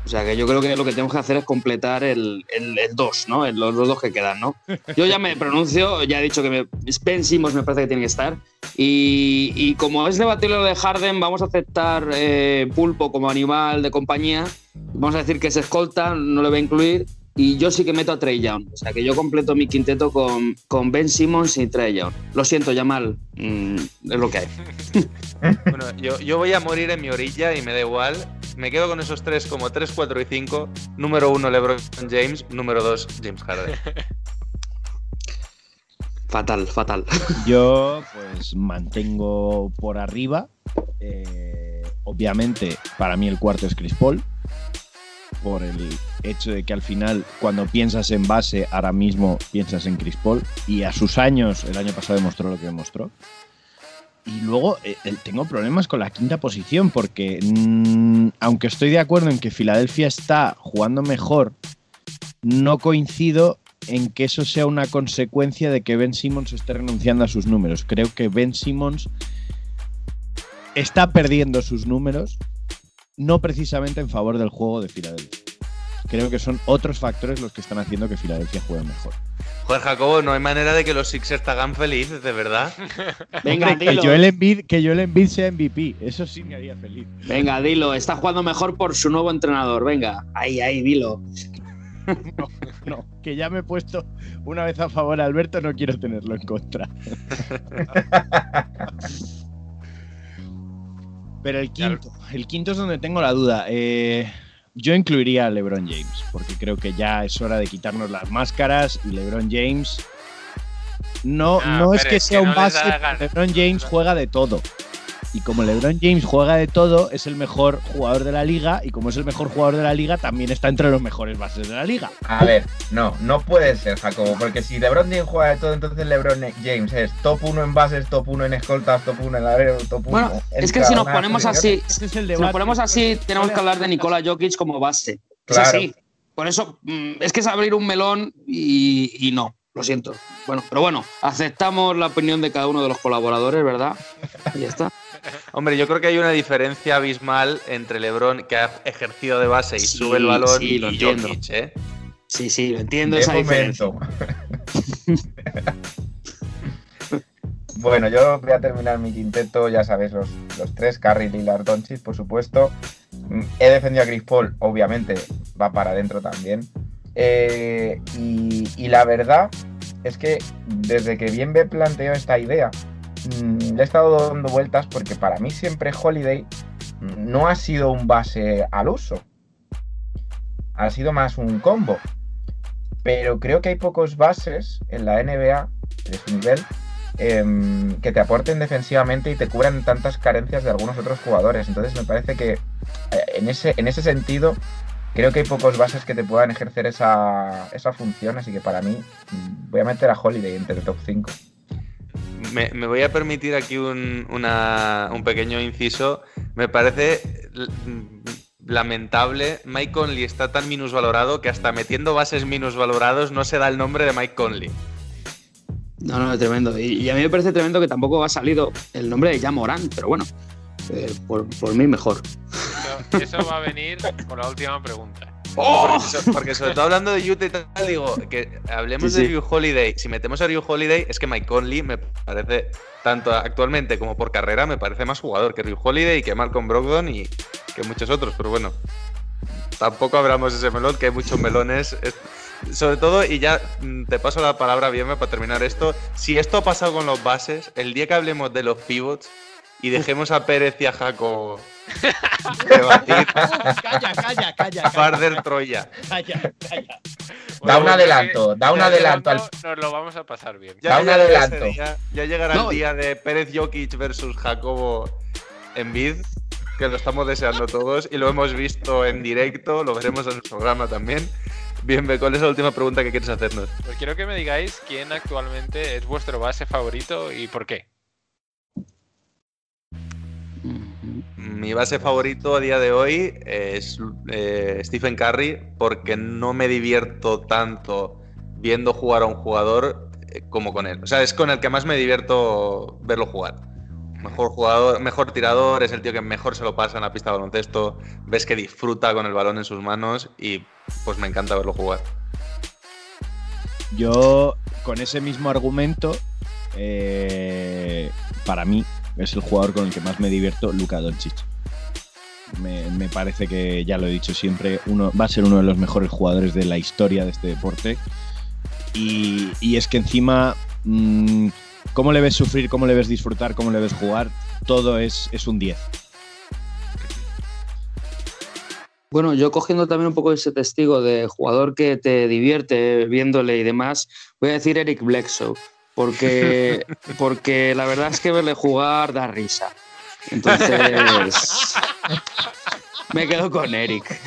O sea, que yo creo que lo que tenemos que hacer es completar el 2, ¿no? El- los, los dos que quedan, ¿no? Yo ya me pronuncio, ya he dicho que me, Ben Simmons me parece que tiene que estar. Y, y como es debatible lo de Harden, vamos a aceptar eh, Pulpo como animal de compañía. Vamos a decir que es escolta, no lo voy a incluir. Y yo sí que meto a Trey Young. O sea, que yo completo mi quinteto con, con Ben Simmons y Trey Young. Lo siento, Yamal. mm, es lo que hay. (laughs) Bueno, yo, yo voy a morir en mi orilla y me da igual. Me quedo con esos tres como 3, 4 y 5. Número 1, LeBron James. Número 2, James Harden. (laughs) Fatal, fatal. (laughs) Yo pues mantengo por arriba. Eh, obviamente, para mí el cuarto es Chris Paul. Por el hecho de que al final, cuando piensas en base, ahora mismo piensas en Chris Paul. Y a sus años, el año pasado demostró lo que demostró. Y luego eh, eh, tengo problemas con la quinta posición, porque mm, aunque estoy de acuerdo en que Filadelfia está jugando mejor, no coincido en que eso sea una consecuencia de que Ben Simmons esté renunciando a sus números. Creo que Ben Simmons está perdiendo sus números, no precisamente en favor del juego de Filadelfia. Creo que son otros factores los que están haciendo que Filadelfia juegue mejor. Joder, Jacobo, no hay manera de que los Sixers te hagan feliz, de verdad. (laughs) Venga, Hombre, que dilo. Joel Embiid, que Joel Embiid sea MVP, eso sí me haría feliz. Venga, dilo. Está jugando mejor por su nuevo entrenador. Venga, ahí, ahí, dilo. No, que ya me he puesto una vez a favor a Alberto, no quiero tenerlo en contra. (laughs) Pero el quinto, el quinto es donde tengo la duda. Eh, yo incluiría a LeBron James, porque creo que ya es hora de quitarnos las máscaras y LeBron James. No, Ah, no es que sea un base. LeBron James juega de todo. Y como LeBron James juega de todo, es el mejor jugador de la liga. Y como es el mejor jugador de la liga, también está entre los mejores bases de la liga. A ver, no, no puede ser, Jacobo, porque si LeBron James juega de todo, entonces LeBron James es top 1 en bases, top 1 en escoltas, top 1 en larero, top 1 Bueno, en es que si nos ponemos así, es el si nos ponemos así, tenemos que hablar de Nikola Jokic como base. Es Claro. así. Por eso, mm, es que es abrir un melón y, y no, lo siento. Bueno, pero bueno, aceptamos la opinión de cada uno de los colaboradores, ¿verdad? Y ya está. (laughs) Hombre, yo creo que hay una diferencia abismal entre LeBron, que ha ejercido de base y Sí, sube el balón, sí, lo y entiendo. Jokic, ¿eh? Sí, sí, lo entiendo De esa diferencia. momento. (laughs) bueno, yo voy a terminar mi quinteto, ya sabéis, los, los tres, Curry, Lillard, Doncic, por supuesto. Mm, He defendido a Chris Paul, obviamente, va para adentro también. Eh, y, la verdad es que desde que bien me planteó esta idea, mm, le he estado dando vueltas porque para mí siempre Holiday no ha sido un base al uso. Ha sido más un combo. Pero creo que hay pocos bases en la NBA de su nivel em, que te aporten defensivamente y te cubran tantas carencias de algunos otros jugadores. Entonces me parece que eh, en ese, en ese sentido creo que hay pocos bases que te puedan ejercer esa, esa función. Así que para mí mm, voy a meter a Holiday entre el top 5. Me, me voy a permitir aquí un, una- un pequeño inciso. Me parece l- lamentable. Mike Conley está tan minusvalorado que hasta metiendo bases minusvalorados no se da el nombre de Mike Conley. No, no, es tremendo. Y, y a mí me parece tremendo que tampoco ha salido el nombre de Jamorán, pero bueno, eh, por, por mí mejor. Eso, eso va a venir con la última pregunta. ¡Oh! Porque, so- porque sobre todo hablando de Utah y tal, digo, que hablemos Sí, de. Ryu Holiday. Si metemos a Ryu Holiday, es que Mike Conley me parece, tanto actualmente como por carrera, me parece más jugador que Ryu Holiday y que Malcolm Brogdon y que muchos otros. Pero bueno, tampoco abramos ese melón, que hay muchos melones. Es- Sobre todo, y ya mm, te paso la palabra bien para terminar esto. Si esto ha pasado con los bases, el día que hablemos de los pivots y dejemos a Pérez y a Jaco (laughs) debatir, Calla, calla, calla. Farder Troya. Calla, calla. Da un adelanto, da un de adelanto al- Nos lo vamos a pasar bien. Da un adelanto. día, ya llegará No. el día de Pérez Jokic versus Jacobo en vid, que lo estamos deseando todos y lo hemos visto en directo, lo veremos en el programa también. Bien, ¿cuál es la última pregunta que quieres hacernos? Pues quiero que me digáis quién actualmente es vuestro base favorito y por qué. Mi base favorito a día de hoy es eh, Stephen Curry porque no me divierto tanto viendo jugar a un jugador eh, como con él. O sea, es con el que más me divierto verlo jugar. Mejor jugador, mejor tirador, es el tío que mejor se lo pasa en la pista de baloncesto. Ves que disfruta con el balón en sus manos y pues me encanta verlo jugar. Yo, con ese mismo argumento, eh, para mí es el jugador con el que más me divierto, Luka Doncic. Me, parece que, ya lo he dicho siempre, uno, va a ser uno de los mejores jugadores de la historia de este deporte. Y, y es que encima, mm, cómo le ves sufrir, cómo le ves disfrutar, cómo le ves jugar, todo es, es un 10. Bueno, yo cogiendo también un poco ese testigo de jugador que te divierte viéndole y demás, voy a decir Eric Bledsoe. Porque, porque la verdad es que verle jugar da risa. Entonces, me quedo con Eric.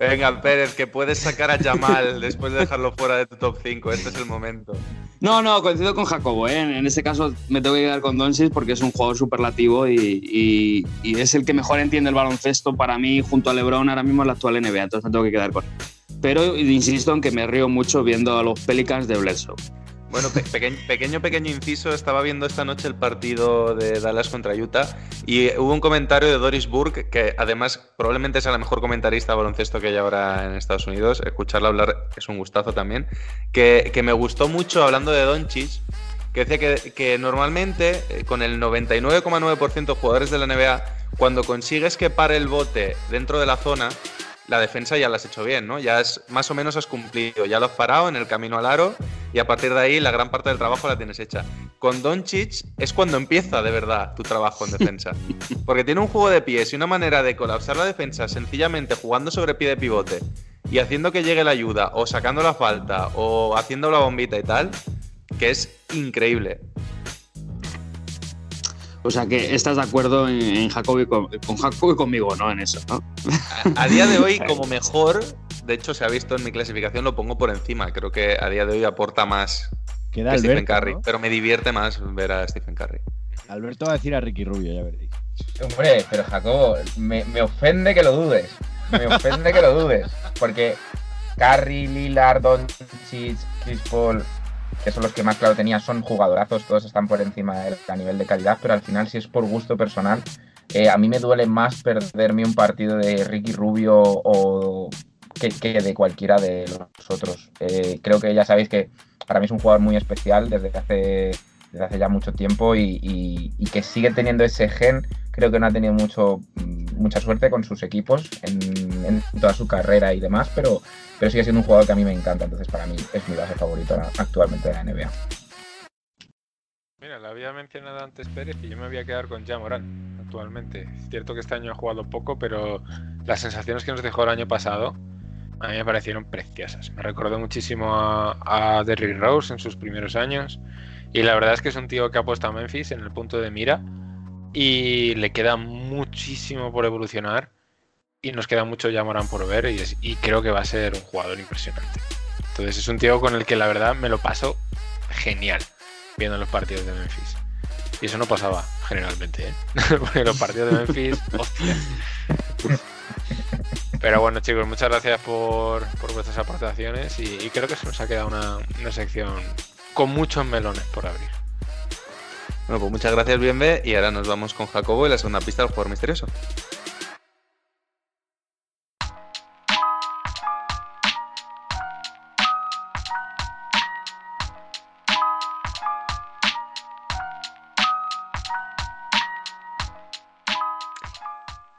Venga, Pérez, que puedes sacar a Jamal después de dejarlo fuera de tu top 5. Este es el momento. No, no, coincido con Jacobo. ¿eh? En este caso me tengo que quedar con Doncic porque es un jugador superlativo y, y, es el que mejor entiende el baloncesto para mí junto a LeBron ahora mismo en la actual NBA. Entonces me tengo que quedar con él. Pero insisto en que me río mucho viendo a los Pelicans de Bledsoe. Bueno, pequeño, pequeño inciso, estaba viendo esta noche el partido de Dallas contra Utah y hubo un comentario de Doris Burke, que además probablemente sea la mejor comentarista de baloncesto que hay ahora en Estados Unidos, escucharla hablar es un gustazo también, que, me gustó mucho hablando de Doncic, que decía que, que normalmente eh, con el 99,9% de jugadores de la NBA, cuando consigues que pare el bote dentro de la zona, la defensa ya la has hecho bien, ¿no? Ya es, más o menos has cumplido, ya lo has parado en el camino al aro y a partir de ahí la gran parte del trabajo la tienes hecha. Con Doncic es cuando empieza de verdad tu trabajo en defensa. (laughs) Porque tiene un juego de pies y una manera de colapsar la defensa sencillamente jugando sobre pie de pivote y haciendo que llegue la ayuda o sacando la falta o haciendo la bombita y tal, que es increíble. O sea que estás de acuerdo en, Jacobi con, Jacobi conmigo, ¿no? En eso, ¿no? A, día de hoy, (laughs) como mejor, de hecho se ha visto en mi clasificación, lo pongo por encima. Creo que a día de hoy aporta más que Stephen Curry. Pero me divierte más ver a Stephen Curry. Alberto va a decir a Ricky Rubio, ya veréis. Hombre, pero Jacobo, me, me ofende que lo dudes. Me ofende que lo dudes. Porque Curry, Lillard, Doncic, Chris Paul, que son los que más claro tenía, son jugadorazos, todos están por encima a nivel de calidad, pero al final si es por gusto personal, eh, a mí me duele más perderme un partido de Ricky Rubio o que, de cualquiera de los otros. Eh, creo que ya sabéis que para mí es un jugador muy especial desde hace, desde hace ya mucho tiempo y, que sigue teniendo ese gen. Creo que no ha tenido mucho, mucha suerte con sus equipos en, toda su carrera y demás, pero, pero sigue siendo un jugador que a mí me encanta, entonces para mí es mi base favorito actualmente de la NBA. Mira, lo había mencionado antes Pérez y yo me voy a quedar con Jamoran actualmente. Es cierto que este año ha jugado poco, pero las sensaciones que nos dejó el año pasado a mí me parecieron preciosas. Me recordó muchísimo a, a Derrick Rose en sus primeros años y la verdad es que es un tío que ha puesto a Memphis en el punto de mira y le queda muchísimo por evolucionar y nos queda mucho ya por ver y, creo que va a ser un jugador impresionante. Entonces es un tío con el que la verdad me lo paso genial viendo los partidos de Memphis. Y eso no pasaba generalmente, ¿eh? (laughs) Porque los partidos de Memphis, (laughs) hostia. Pero bueno, chicos, muchas gracias por, vuestras aportaciones y, creo que se nos ha quedado una, una sección con muchos melones por abrir. Bueno, pues muchas gracias, Bienve, y ahora nos vamos con Jacobo y la segunda pista del jugador misterioso.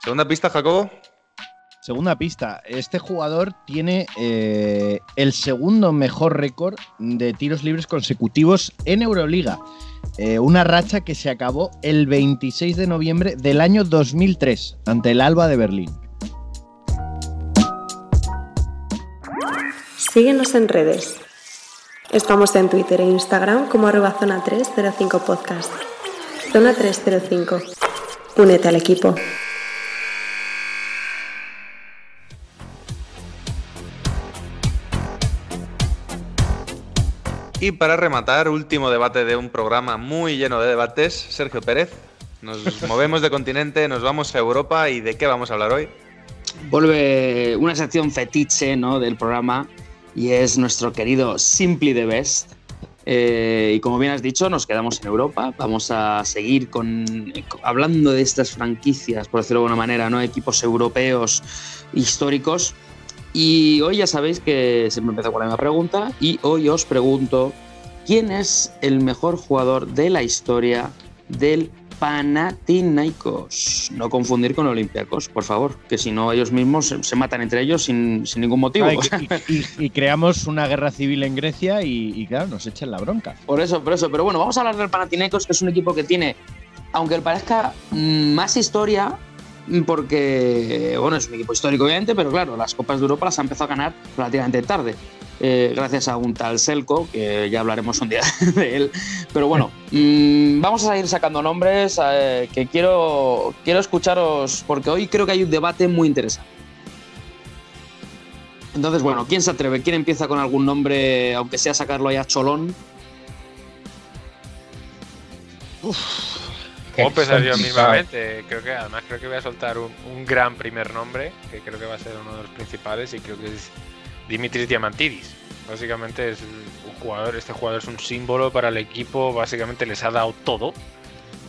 Segunda pista, Jacobo. Segunda pista. Este jugador tiene eh, el segundo mejor récord de tiros libres consecutivos en Euroliga. Eh, una racha que se acabó el 26 de noviembre del año 2003 ante el Alba de Berlín. Síguenos en redes. Estamos en Twitter e Instagram como arroba zona 305 podcast. Zona 305. Únete al equipo. Y para rematar, último debate de un programa muy lleno de debates, Sergio Pérez. Nos movemos de continente, nos vamos a Europa y ¿de qué vamos a hablar hoy? Vuelve una sección fetiche ¿no? del programa y es nuestro querido Simply the Best. Eh, y como bien has dicho, nos quedamos en Europa. Vamos a seguir con, hablando de estas franquicias, por decirlo de alguna manera, ¿no? equipos europeos históricos y hoy ya sabéis que siempre empiezo con la misma pregunta y hoy os pregunto, ¿quién es el mejor jugador de la historia del Panathinaikos? No confundir con Olympiacos, por favor, que si no ellos mismos se, matan entre ellos sin, ningún motivo. y, creamos una guerra civil en Grecia y, claro, nos echan la bronca. Por eso, por eso. Pero bueno, vamos a hablar del Panathinaikos, que es un equipo que tiene, aunque parezca mm, más historia, porque, bueno, es un equipo histórico obviamente, pero claro, las Copas de Europa las ha empezado a ganar relativamente tarde. eh, gracias a un tal Selco, que ya hablaremos un día (laughs) de él. Pero bueno, mm, vamos a ir sacando nombres eh, que quiero, quiero escucharos, porque hoy creo que hay un debate muy interesante. Entonces, bueno, ¿quién se atreve? ¿Quién empieza con algún nombre, aunque sea sacarlo ya cholón? Puedo empezar yo mismamente. Creo que además creo que voy a soltar un, un, gran primer nombre, que creo que va a ser uno de los principales, y creo que es Dimitris Diamantidis. Básicamente es un jugador, este jugador es un símbolo para el equipo, básicamente les ha dado todo.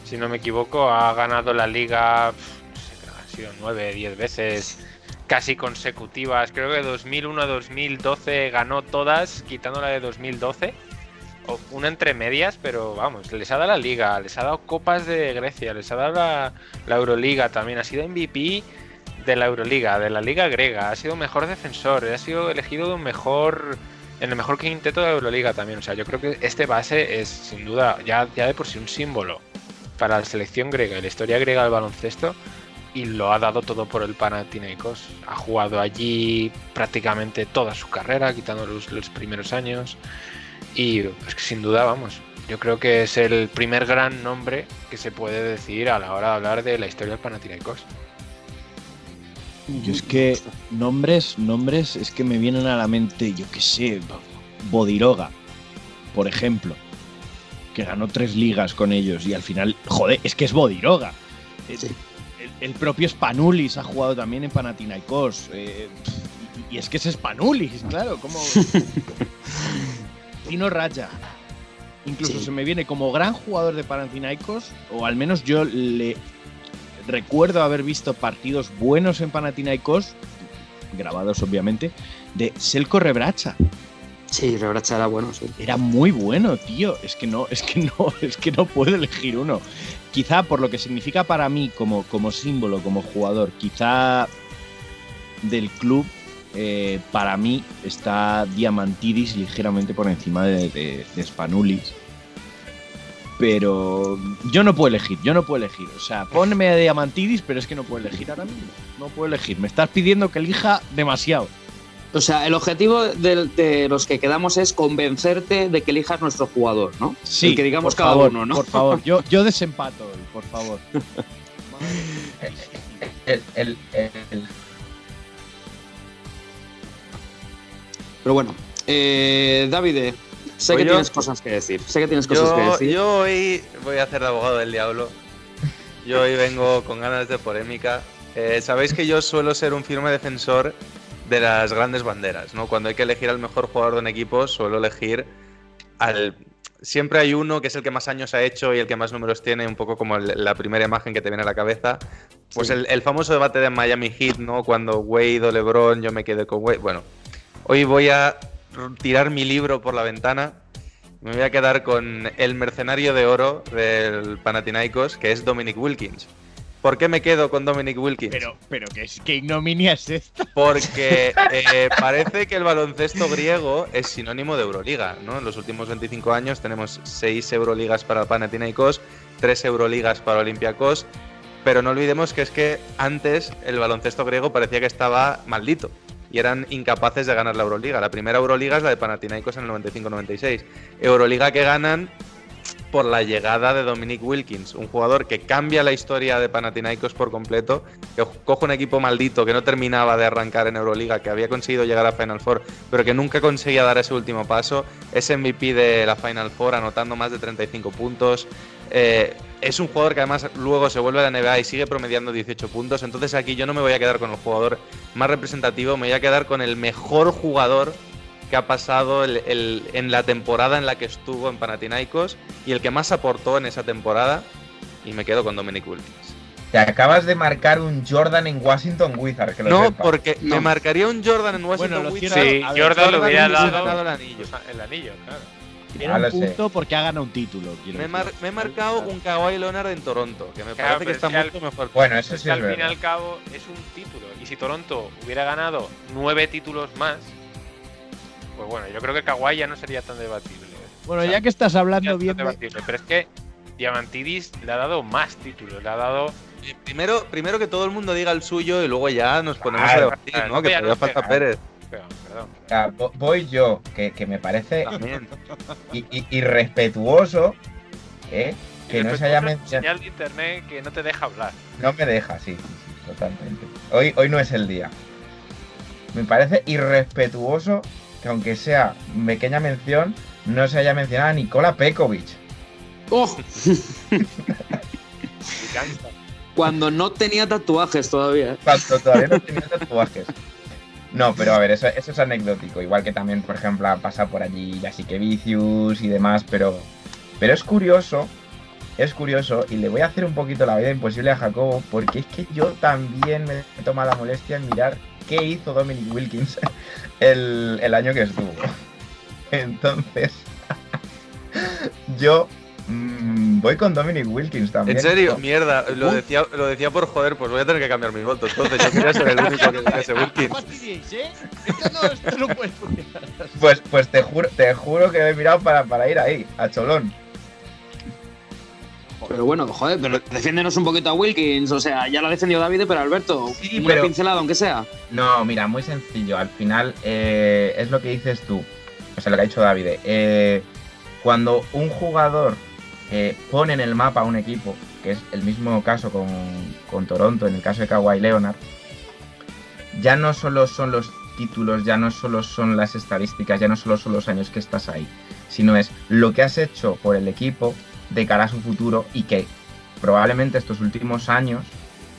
Si no me equivoco, ha ganado la liga, no sé, han sido 9, 10 veces casi consecutivas. Creo que 2001 a 2012 ganó todas, quitando la de 2012 una entre medias, pero vamos, les ha dado la liga, les ha dado copas de Grecia, les ha dado la, la, Euroliga también, ha sido MVP de la Euroliga, de la liga griega, ha sido mejor defensor, ha sido elegido un mejor en el mejor quinteto de la Euroliga también, o sea, yo creo que este base es sin duda ya, ya de por sí un símbolo para la selección griega y la historia griega del baloncesto y lo ha dado todo por el Panathinaikos. Ha jugado allí prácticamente toda su carrera, quitando los, los primeros años. Y es que sin duda, vamos, yo creo que es el primer gran nombre que se puede decir a la hora de hablar de la historia del Panathinaikos. Yo es que nombres, nombres, es que me vienen a la mente, yo qué sé, Bodiroga, por ejemplo, que ganó tres ligas con ellos y al final, joder, es que es Bodiroga. Sí. El, el, propio Spanulis ha jugado también en Panathinaikos. Eh, y es que es Spanulis, claro, como... (laughs) Tino Raya. Incluso sí. se me viene como gran jugador de Panathinaikos, o al menos yo le recuerdo haber visto partidos buenos en Panathinaikos, grabados obviamente, de Selko Rebracha. Sí, Rebracha era bueno, sí. Era muy bueno, tío. Es que no, es que no, (laughs) es que no puedo elegir uno. Quizá por lo que significa para mí como, como símbolo, como jugador, quizá del club eh, para mí está Diamantidis ligeramente por encima de, de, de, Spanulis. Pero yo no puedo elegir, yo no puedo elegir. O sea, ponme a Diamantidis, pero es que no puedo elegir ahora mismo. No puedo elegir. Me estás pidiendo que elija demasiado. O sea, el objetivo de, de, los que quedamos es convencerte de que elijas nuestro jugador, ¿no? Sí, el que digamos por cada favor, uno, ¿no? Por favor, yo, yo desempato hoy, por favor. (laughs) el, el, el, Pero bueno, eh, David, sé Pues que yo- tienes cosas que decir. Sé que tienes cosas que Yo, decir. yo hoy voy a hacer de abogado del diablo. Yo hoy vengo con ganas de polémica. Eh, Sabéis que yo suelo ser un firme defensor de las grandes banderas, ¿no? Cuando hay que elegir al mejor jugador de un equipo, suelo elegir al. Siempre hay uno que es el que más años ha hecho y el que más números tiene, un poco como el- la primera imagen que te viene a la cabeza. Pues Sí. el, el famoso debate de Miami Heat, ¿no? Cuando Wade o LeBron, yo me quedé con Wade. Bueno, hoy voy a tirar mi libro por la ventana. Me voy a quedar con el mercenario de oro del Panathinaikos, que es Dominic Wilkins. ¿Por qué me quedo con Dominic Wilkins? Pero, pero ¿qué, qué ignominia es esta? Porque (laughs) eh, parece que el baloncesto griego es sinónimo de Euroliga, ¿no? En los últimos 25 años tenemos 6 Euroligas para el Panathinaikos, 3 Euroligas para Olympiacos, pero no olvidemos que es que antes el baloncesto griego parecía que estaba maldito y eran incapaces de ganar la Euroliga. La primera Euroliga es la de Panathinaikos en el 95-96. Euroliga que ganan por la llegada de Dominic Wilkins, un jugador que cambia la historia de Panathinaikos por completo, que coge un equipo maldito que no terminaba de arrancar en Euroliga, que había conseguido llegar a Final Four, pero que nunca conseguía dar ese último paso, es MVP de la Final Four anotando más de 35 puntos. Eh, es un jugador que además luego se vuelve a la NBA y sigue promediando 18 puntos, entonces aquí yo no me voy a quedar con el jugador más representativo, me voy a quedar con el mejor jugador que ha pasado el- el- en la temporada en la que estuvo en Panathinaikos y el que más aportó en esa temporada. Y me quedo con Dominic Wilkins. Te acabas de marcar un Jordan en Washington Wizards, que lo No, sepas. porque me No. marcaría un Jordan en Washington Bueno, lo Wizards. Sí, Jordan le Jordan hubiera hubiese dado ganado el anillo. el anillo, claro. Tiene Ya un lo sé. punto porque ha ganado un título. Me, mar- me he marcado un Kawhi Leonard en Toronto, que me Claro, parece que está es que al- mucho mejor. Bueno, eso Es sí es al fin y al cabo es un título. Y si Toronto hubiera ganado nueve títulos más, pues bueno, yo creo que Kawhi ya no sería tan debatible. Bueno, O sea, ya que estás hablando no bien de- debatible, Pero es que Diamantidis le ha dado más títulos, le ha dado. Eh, Primero, primero que todo el mundo diga el suyo y luego ya nos ponemos Claro, a debatir, claro, ¿no? Que todavía no falta pega. Pérez. Perdón, perdón. perdón. O sea, vo- voy yo, que, que me i- irrespetuoso, ¿eh? que no se haya mencionado. Señal de internet que no te deja hablar. No me deja, sí, sí, sí, totalmente. Hoy, hoy no es el día. Me parece irrespetuoso que aunque sea pequeña mención, no se haya mencionado a Nikola Pekovic. ¡Oh! (laughs) Cuando no tenía tatuajes todavía. Cuando todavía no tenía (laughs) tatuajes. No, pero a ver, eso, eso es anecdótico. Igual que también, por ejemplo, ha pasado por allí Jasikevicius y demás, pero, pero es curioso, es curioso, y le voy a hacer un poquito la vida imposible a Jacobo, porque es que yo también me he tomado la molestia en mirar qué hizo Dominic Wilkins (laughs) el, el año que estuvo. Entonces, (laughs) yo mm, voy con Dominic Wilkins también. ¿En serio? Mierda, lo decía, lo decía por joder, pues voy a tener que cambiar mis votos. Entonces yo quería ser el único que dijese (laughs) Wilkins. ¿eh? Esto no, esto no puede funcionar. Pues, pues te juro, te juro que he mirado para, para ir ahí, a Cholón. Pero bueno, joder, pero defiéndenos un poquito a Wilkins. O sea, ya lo ha defendido David, pero Alberto, Sí, una pero- pincelada, aunque sea. No, mira, muy sencillo. Al final eh, es lo que dices tú. O sea, lo que ha dicho David. eh, cuando un jugador eh, pone en el mapa a un equipo, que es el mismo caso con, con Toronto, en el caso de Kawhi Leonard, ya no solo son los títulos, ya no solo son las estadísticas, ya no solo son los años que estás ahí, sino es lo que has hecho por el equipo de cara a su futuro y que probablemente estos últimos años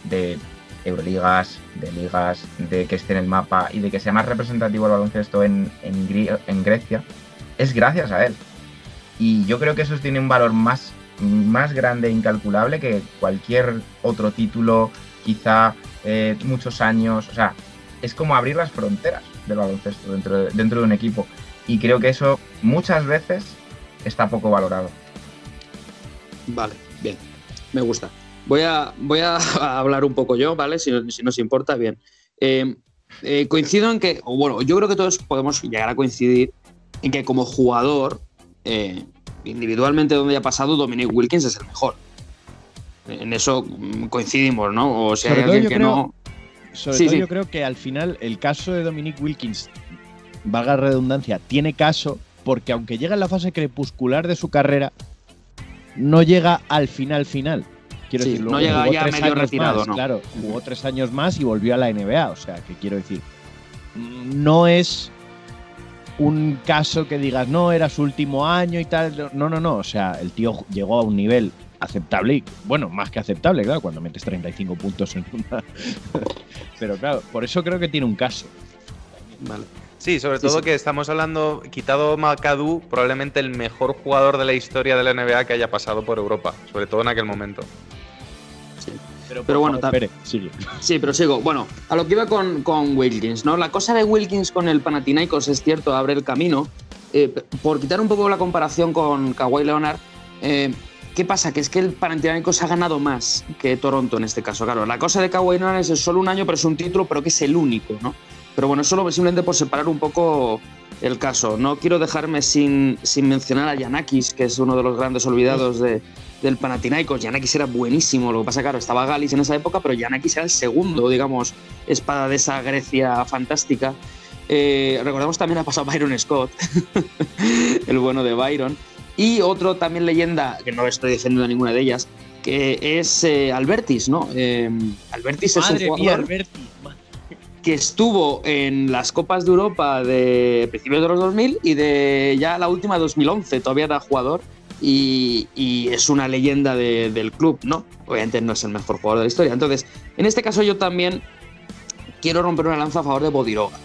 de Euroligas, de ligas, de que esté en el mapa y de que sea más representativo el baloncesto en, en, Grecia, es gracias a él. Y yo creo que eso tiene un valor más, más grande e incalculable que cualquier otro título, quizá eh, muchos años. O sea, es como abrir las fronteras del baloncesto dentro de, dentro de un equipo. Y creo que eso muchas veces está poco valorado. Vale, bien. Me gusta. Voy a, voy a (laughs) hablar un poco yo, ¿vale? Si, si nos importa, bien. Eh, eh, coincido en que, o bueno, yo creo que todos podemos llegar a coincidir en que como jugador, eh, individualmente donde haya pasado, Dominic Wilkins es el mejor. En eso mm, coincidimos, ¿no? O si hay alguien que creo- no. Sobre Sí, todo sí. yo creo que al final el caso de Dominic Wilkins, valga la redundancia, tiene caso porque aunque llega en la fase crepuscular de su carrera, no llega al final final. Quiero Sí, decir, no luego llega jugó ya tres medio años retirado, más, ¿no? Claro, jugó tres años más y volvió a la NBA. O sea, que quiero decir, no es un caso que digas, no, era su último año y tal. No, no, no. O sea, el tío llegó a un nivel aceptable, y, bueno, más que aceptable, claro, cuando metes 35 puntos en una. (laughs) Pero claro, por eso creo que tiene un caso. Vale. Sí, sobre Sí, todo sí. que estamos hablando, quitado McAdoo, probablemente el mejor jugador de la historia de la NBA que haya pasado por Europa, sobre todo en aquel momento. Sí. Pero, Pero bueno, espere, sigue. Sí, pero sigo. Bueno, a lo que iba con, con Wilkins, ¿no? La cosa de Wilkins con el Panathinaikos es cierto, abre el camino. Eh, por quitar un poco la comparación con Kawhi Leonard, eh, ¿qué pasa? Que es que el Panathinaikos ha ganado más que Toronto en este caso. Claro, la cosa de Kawhi Leonard es solo un año, pero es un título, pero que es el único, ¿no? Pero bueno, solo simplemente por separar un poco el caso. No quiero dejarme sin, sin mencionar a Yanakis, que es uno de los grandes olvidados de, del Panathinaikos. Yanakis era buenísimo, lo que pasa, claro, estaba Galis en esa época, pero Yanakis era el segundo, digamos, espada de esa Grecia fantástica. Eh, recordamos también ha pasado Byron Scott, (laughs) el bueno de Byron. Y otro también leyenda, que no estoy defendiendo ninguna de ellas, que es eh, Albertis, ¿no? Eh, Albertis es un Madre mía, jugador Alberti. Que estuvo en las Copas de Europa de principios de los 2000 y de ya la última 2011, todavía era jugador y, es una leyenda de- del club, ¿no? Obviamente no es el mejor jugador de la historia. Entonces, en este caso yo también quiero romper una lanza a favor de Bodiroga.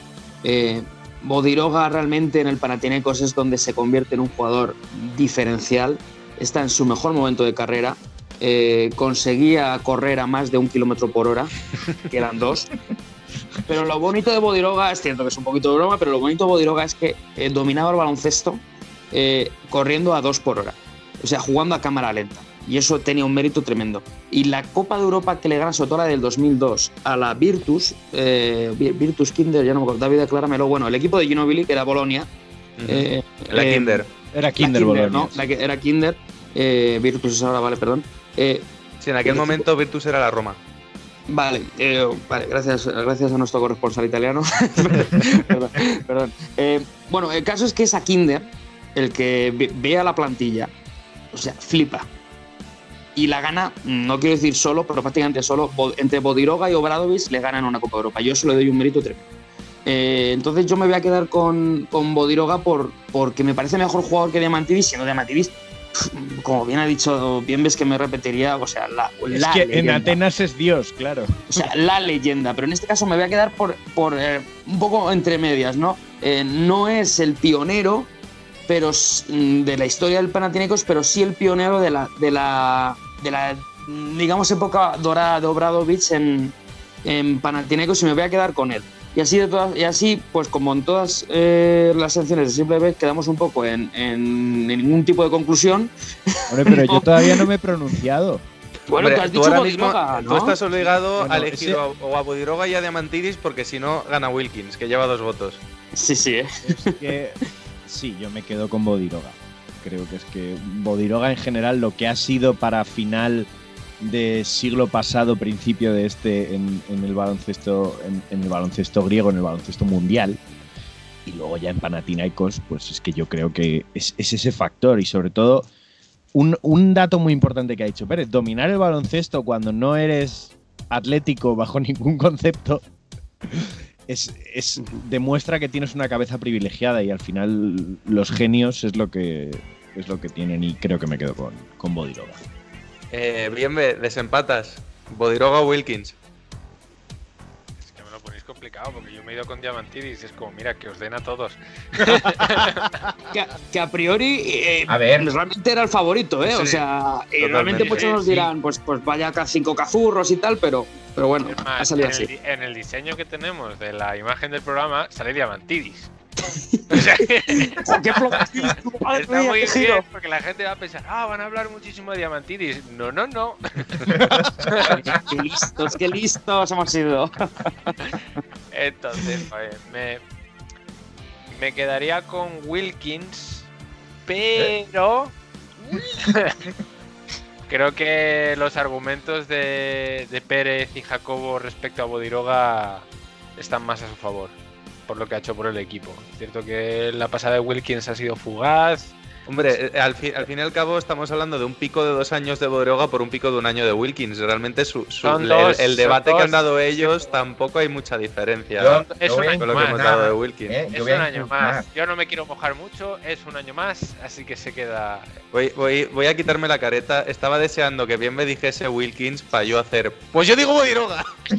Eh, Bodiroga realmente en el Panathinaikos es donde se convierte en un jugador diferencial, está en su mejor momento de carrera, eh, conseguía correr a más de un kilómetro por hora, que eran dos, pero lo bonito de Bodiroga, es cierto que es un poquito de broma, pero lo bonito de Bodiroga es que eh, dominaba el baloncesto eh, corriendo a dos por hora. O sea, jugando a cámara lenta. Y eso tenía un mérito tremendo. Y la Copa de Europa que le gana, sobre todo la del 2002, a la Virtus, eh, Vi- Virtus Kinder, ya no me acuerdo, David, acláramelo. Bueno, el equipo de Ginobili, que era Bolonia. eh, La eh, Kinder. Era la Kinder, Bologna, ¿no? La que era Kinder. eh, Virtus es ahora, vale, perdón. Eh, Sí, en aquel el momento Virtus era la Roma. Vale, eh, vale, gracias, gracias a nuestro corresponsal italiano. (laughs) perdón. perdón. Eh, bueno, el caso es que es a Kinder el que ve- vea la plantilla, o sea, flipa. Y la gana, no quiero decir solo, pero prácticamente solo, entre Bodiroga y Obradovic le ganan una Copa Europa. Yo se le doy un mérito tremendo. Eh, entonces yo me voy a quedar con, con Bodiroga por, porque me parece mejor jugador que Diamantidis, siendo Diamantidis, como bien ha dicho, bien ves que me repetiría, o sea, la, Es la que en leyenda. Atenas es Dios, claro. O sea, la leyenda, pero en este caso me voy a quedar por, por eh, un poco entre medias, ¿no? Eh, no es el pionero pero, mm, de la historia del Panathinaikos, pero sí el pionero de la, de la, de la digamos, época dorada de Obradovic en, en Panathinaikos y me voy a quedar con él. Y así, de todas, y así pues como en todas eh, las sanciones de simple vez, quedamos un poco en, en- en ningún tipo de conclusión. Hombre, pero yo (laughs) todavía no me he pronunciado. Bueno, Hombre, tú has tú dicho ahora mismo tú estás obligado Bueno, a elegir ese- o a- o a Bodiroga y a Diamantidis porque si no gana Wilkins, que lleva dos votos. Sí, sí, ¿eh? Es que sí, yo me quedo con Bodiroga. Creo que es que Bodiroga en general lo que ha sido para final de siglo pasado, principio de este en, el baloncesto en, el baloncesto griego, en el baloncesto mundial y luego ya en Panathinaikos, pues es que yo creo que es, es ese factor y sobre todo un, dato muy importante que ha dicho Pérez, dominar el baloncesto cuando no eres atlético bajo (laughs) ningún concepto es, es- demuestra que tienes una cabeza privilegiada y al final los genios es lo que es lo que tienen y creo que me quedo con, con. Eh, bien, desempatas. Bodiroga o Wilkins. Es que me lo ponéis complicado porque yo me he ido con Diamantidis y es como, mira, que os den a todos. (laughs) que, a- que a priori eh, A ver. realmente era el favorito, ¿eh? o sea, eh, totalmente. realmente muchos Sí, nos sí. dirán, pues, pues vaya acá cinco cazurros y tal, pero, pero bueno, ha salido en, el, así. di- en el diseño que tenemos de la imagen del programa sale Diamantidis. O (laughs) sea, ¡Qué Está muy qué giro! bien porque la gente va a pensar, ah, van a hablar muchísimo de Diamantidis. No, no, no. (laughs) ¡Qué listos, qué listos hemos sido! (laughs) Entonces, pues, me, me quedaría con Wilkins, pero creo que los argumentos de, de Pérez y Jacobo respecto a Bodiroga están más a su favor, por lo que ha hecho por el equipo. Cierto que la pasada de Wilkins ha sido fugaz. Hombre, eh, al, fin, al fin y al cabo estamos hablando de un pico de dos años de Bodiroga por un pico de un año de Wilkins. Realmente su, su- el, dos, el son debate que han dado ellos tampoco hay mucha diferencia Yo- Es yo un año con lo que más. hemos dado de Wilkins. ¿eh? Es un año más. Yo no me quiero mojar mucho, es un año más, así que se queda. Voy, voy, voy a quitarme la careta. Estaba deseando que bien me dijese Wilkins para yo hacer. Pues yo digo Bodiroga. (laughs)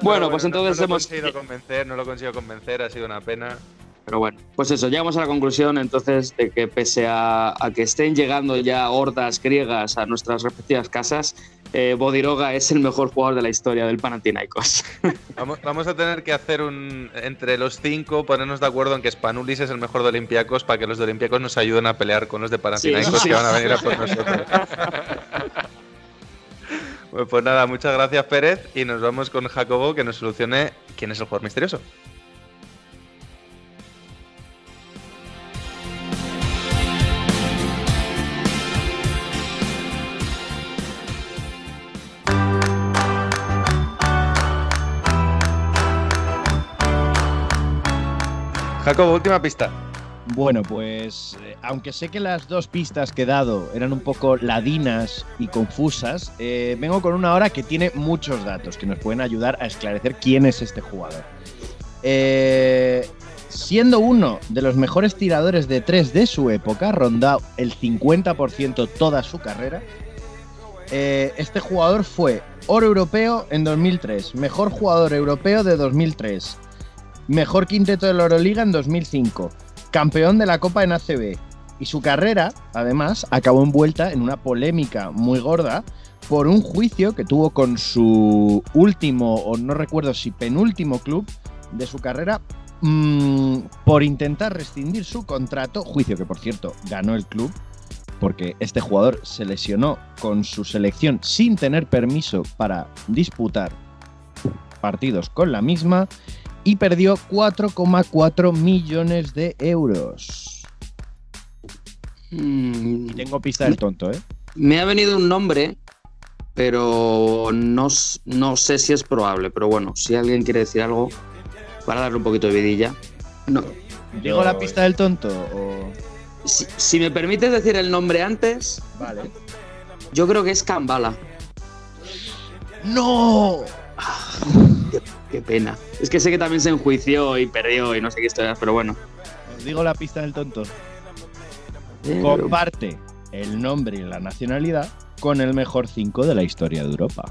Bueno, pues no- entonces no, lo he hemos- conseguido convencer, no lo consigo convencer, ha sido una pena. Pero bueno, pues eso, llegamos a la conclusión entonces de que pese a, a que estén llegando ya hordas griegas a nuestras respectivas casas, eh, Bodiroga es el mejor jugador de la historia del Panathinaikos. (laughs) Vamos, vamos a tener que hacer un. Entre los cinco, ponernos de acuerdo en que Spanulis es el mejor de Olympiacos para que los de Olympiacos nos ayuden a pelear con los de Panathinaikos Sí. que van a venir a por nosotros. (laughs) Pues, nada, muchas gracias Pérez y nos vamos con Jacobo que nos solucione quién es el jugador misterioso. Jacobo, última pista. Bueno, pues eh, aunque sé que las dos pistas que he dado eran un poco ladinas y confusas, eh, vengo con una hora que tiene muchos datos que nos pueden ayudar a esclarecer quién es este jugador. Eh, siendo uno de los mejores tiradores de tres de su época, rondado el 50% toda su carrera, este jugador fue oro europeo en 2003, mejor jugador europeo de 2003, mejor quinteto de la Euroliga en 2005, campeón de la Copa en ACB. Y su carrera, además, acabó envuelta en una polémica muy gorda por un juicio que tuvo con su último, o no recuerdo si penúltimo club de su carrera, mm, por intentar rescindir su contrato, juicio que por cierto ganó el club, porque este jugador se lesionó con su selección sin tener permiso para disputar partidos con la misma y perdió 4,4 millones de euros. Mm, Y tengo pista del tonto, ¿eh? me ha venido un nombre, pero no, no sé si es probable. Pero bueno, si alguien quiere decir algo, para darle un poquito de vidilla. No. ¿Digo la pista del tonto o...? Si, si me permites decir el nombre antes, Vale. yo creo que es Kambala. ¡No! Qué, pena. Es que sé que también se enjuició y perdió y no sé qué historias, pero bueno. Os digo la pista del tonto. Comparte el nombre y la nacionalidad con el mejor 5 de la historia de Europa.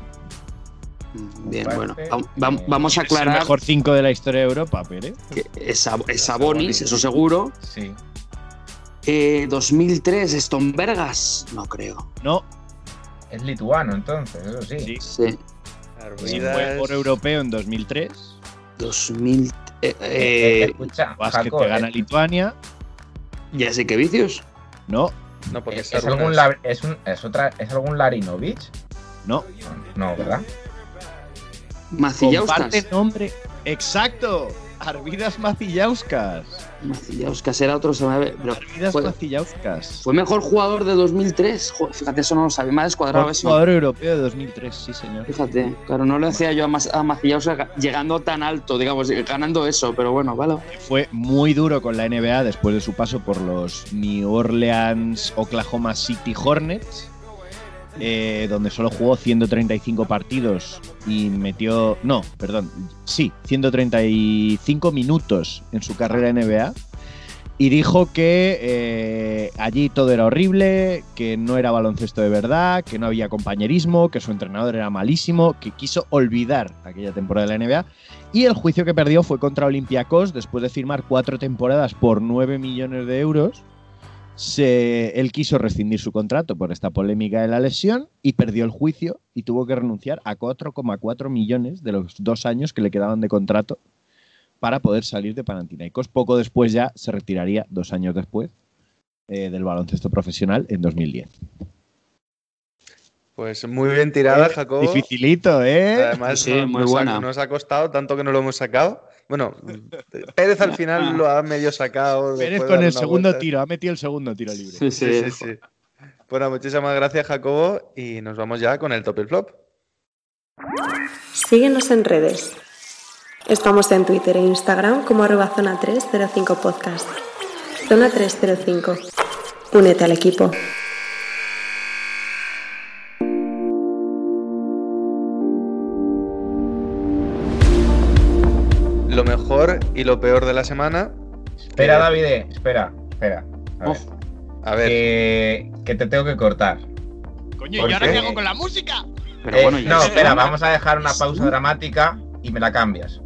Bien, Comparte, bueno. va- va- vamos a Es el aclarar mejor 5 de la historia de Europa, Pérez. que es, es Sabonis, eso seguro. Sí. Eh, 2003, Stonbergas, no creo. No, Es lituano, entonces, eso sí. sí. Sí. Sí, fue por europeo en 2003. 2000. eh, Eh, eh, escucha, Básquet Jaco, que gana eh, Lituania. ya sé que vicios. No, No, porque ¿es, es algún la- es, un- es otra, ¿Es algún Larinovich? no. No, ¿verdad? Macillauskas. Comparte nombre. Exacto. Arvidas Macillauskas. Macillauskas era otro. pero Arvidas fue, Macillauskas. fue mejor jugador de 2003. Joder, fíjate, eso no lo ha descuadrado Mejor eso. jugador europeo de 2003, sí, señor. Fíjate, claro, no lo decía yo a, a Macillauskas llegando tan alto, digamos, ganando eso, pero bueno, vale. Fue muy duro con la NBA después de su paso por los New Orleans Oklahoma City Hornets, eh, donde solo jugó 135 partidos y metió. No, perdón, sí, 135 minutos en su carrera NBA. Y dijo que eh, allí todo era horrible, que no era baloncesto de verdad, que no había compañerismo, que su entrenador era malísimo, que quiso olvidar aquella temporada de la NBA. Y el juicio que perdió fue contra Olympiacos después de firmar cuatro temporadas por 9 millones de euros. Se- él quiso rescindir su contrato por esta polémica de la lesión y perdió el juicio y tuvo que renunciar a 4,4 millones de los dos años que le quedaban de contrato para poder salir de Panathinaikos. Poco después ya se retiraría, dos años después, eh, del baloncesto profesional en 2010. Pues muy bien tirada, Jacobo. Dificilito, ¿eh? Además, Sí, no- muy nos, buena. Ha, nos ha costado tanto que no lo hemos sacado. Bueno, Pérez al final lo ha medio sacado. Pérez con el segundo vuelta. tiro, ha metido el segundo tiro libre. Sí, Sí, sí, sí. Bueno, muchísimas gracias, Jacobo. Y nos vamos ya con el top y el flop. Síguenos en redes. Estamos en Twitter e Instagram como arroba zona 305 podcast. Zona 305. Únete al equipo. Mejor y lo peor de la semana. Espera, Eh, David, espera, espera. A ver, A ver, que, que te tengo que cortar. Coño, ¿Por ¿y ahora qué? hago con la música? Pero Eh, bueno, no, espera, vamos a dejar una pausa dramática y me la cambias.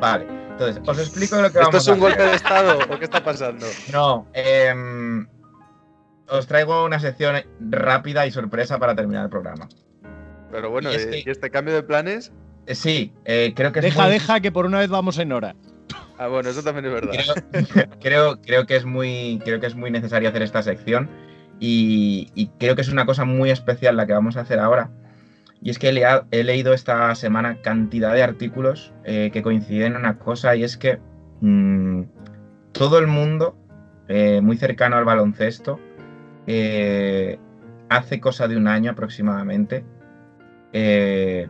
Vale, entonces, os explico lo que ¿esto vamos es a un golpe hacer. de estado o qué está pasando? No, em, os traigo una sección rápida y sorpresa para terminar el programa. Pero bueno, Y es ¿y que- y este cambio de planes? Eh, sí, eh, creo que es Deja, muy- deja, que por una vez vamos en hora. Ah, bueno, eso también es verdad. creo, (laughs) creo, creo que es muy, creo que es muy necesario hacer esta sección y, y creo que es una cosa muy especial la que vamos a hacer ahora. Y es que he, leído esta semana cantidad de artículos eh, que coinciden en una cosa y es que mm, todo el mundo eh, muy cercano al baloncesto eh, hace cosa de un año aproximadamente eh,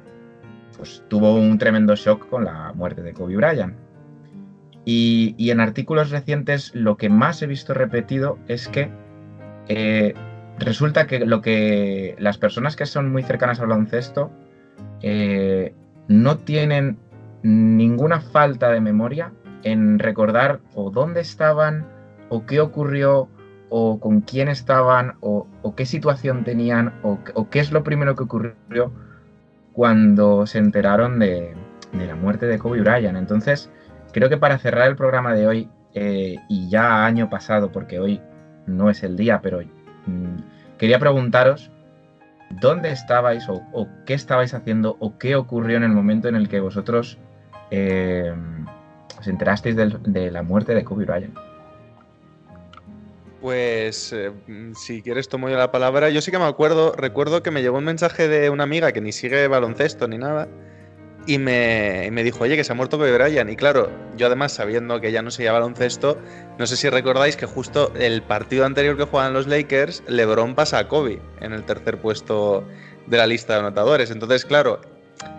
pues tuvo un tremendo shock con la muerte de Kobe Bryant. Y, en artículos recientes lo que más he visto repetido es que eh, resulta que lo que las personas que son muy cercanas al baloncesto no tienen ninguna falta de memoria en recordar o dónde estaban o qué ocurrió o con quién estaban o, o qué situación tenían o, o qué es lo primero que ocurrió cuando se enteraron de, de la muerte de Kobe Bryant. Entonces, creo que para cerrar el programa de hoy, eh, y ya año pasado, porque hoy no es el día, pero mm, quería preguntaros dónde estabais o, o qué estabais haciendo o qué ocurrió en el momento en el que vosotros eh, os enterasteis del- de la muerte de Kobe Bryant. Pues eh, si quieres tomo yo la palabra. Yo sí que me acuerdo, recuerdo que me llegó un mensaje de una amiga que ni sigue baloncesto ni nada y me, me, dijo, oye, que se ha muerto Kobe Bryant. Y claro, yo además sabiendo que ya no se lleva baloncesto, no sé si recordáis que justo el partido anterior que juegan los Lakers, LeBron pasa a Kobe en el tercer puesto de la lista de anotadores. Entonces, claro,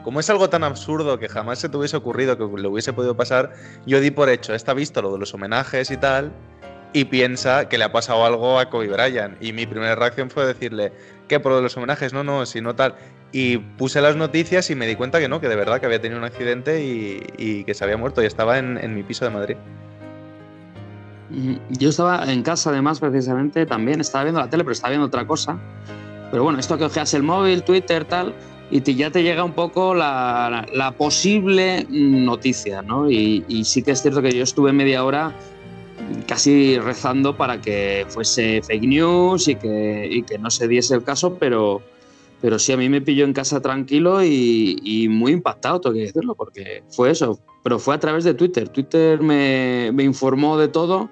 como es algo tan absurdo que jamás se te hubiese ocurrido que le hubiese podido pasar, yo di por hecho, está visto lo de los homenajes y tal, y piensa que le ha pasado algo a Kobe Bryant. Y mi primera reacción fue decirle, ¿qué por los homenajes? No, no, si no tal. Y puse las noticias y me di cuenta que no, que de verdad que había tenido un accidente y, que se había muerto y estaba en, mi piso de Madrid. Yo estaba en casa además precisamente también, estaba viendo la tele, pero estaba viendo otra cosa. Pero bueno, esto que ojeas el móvil, Twitter, tal, y ya te llega un poco la, posible noticia, ¿no? Y, y, sí que es cierto que yo estuve media hora casi rezando para que fuese fake news y que, y que no se diese el caso, pero, pero sí, a mí me pilló en casa tranquilo y, muy impactado, tengo que decirlo, porque fue eso. Pero fue a través de Twitter. Twitter me, informó de todo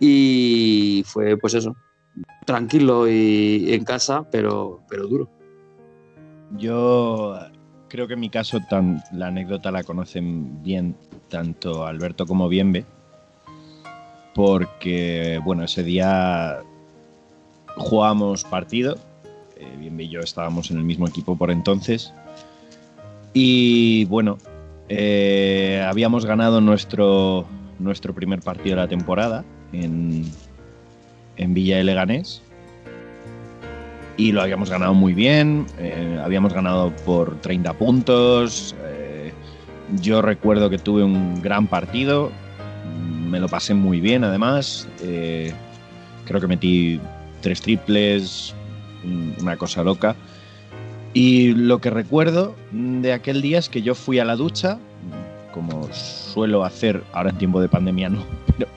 y fue, pues eso, tranquilo y en casa, pero, pero duro. Yo creo que en mi caso tan, la anécdota la conocen bien tanto Alberto como Bienve, porque bueno, ese día jugamos partido eh, y yo estábamos en el mismo equipo por entonces. Y bueno, eh, habíamos ganado nuestro, nuestro primer partido de la temporada en, en Villa de Leganés. Y lo habíamos ganado muy bien. Eh, habíamos ganado por 30 puntos. yo recuerdo que tuve un gran partido. Me lo pasé muy bien además. creo que metí tres triples, una cosa loca. Y lo que recuerdo de aquel día es que yo fui a la ducha, como suelo hacer, ahora en tiempo de pandemia no, (laughs) pero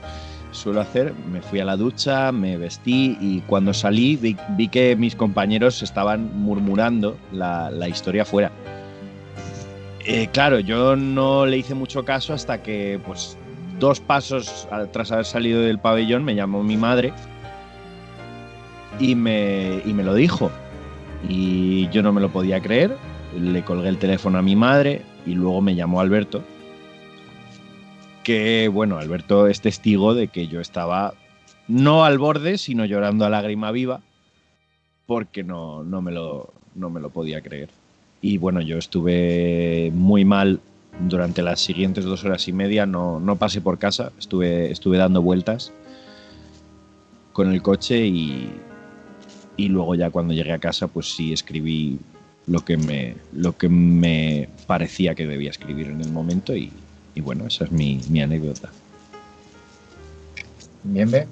suelo hacer, me fui a la ducha, me vestí y cuando salí vi, que mis compañeros estaban murmurando la, historia fuera. Eh, claro, yo no le hice mucho caso hasta que, pues, dos pasos tras haber salido del pabellón, me llamó mi madre y me, y me lo dijo. Y yo no me lo podía creer. Le colgué el teléfono a mi madre y luego me llamó Alberto. Que bueno, Alberto es testigo de que yo estaba no al borde, sino llorando a lágrima viva, porque no, no, me, lo, no me lo podía creer. Y bueno, yo estuve muy mal durante las siguientes dos horas y media, no, no pasé por casa, estuve, estuve dando vueltas con el coche y, y luego ya cuando llegué a casa pues sí escribí lo que me, lo que me parecía que debía escribir en el momento y, bueno, esa es mi, anécdota. Bien, ve.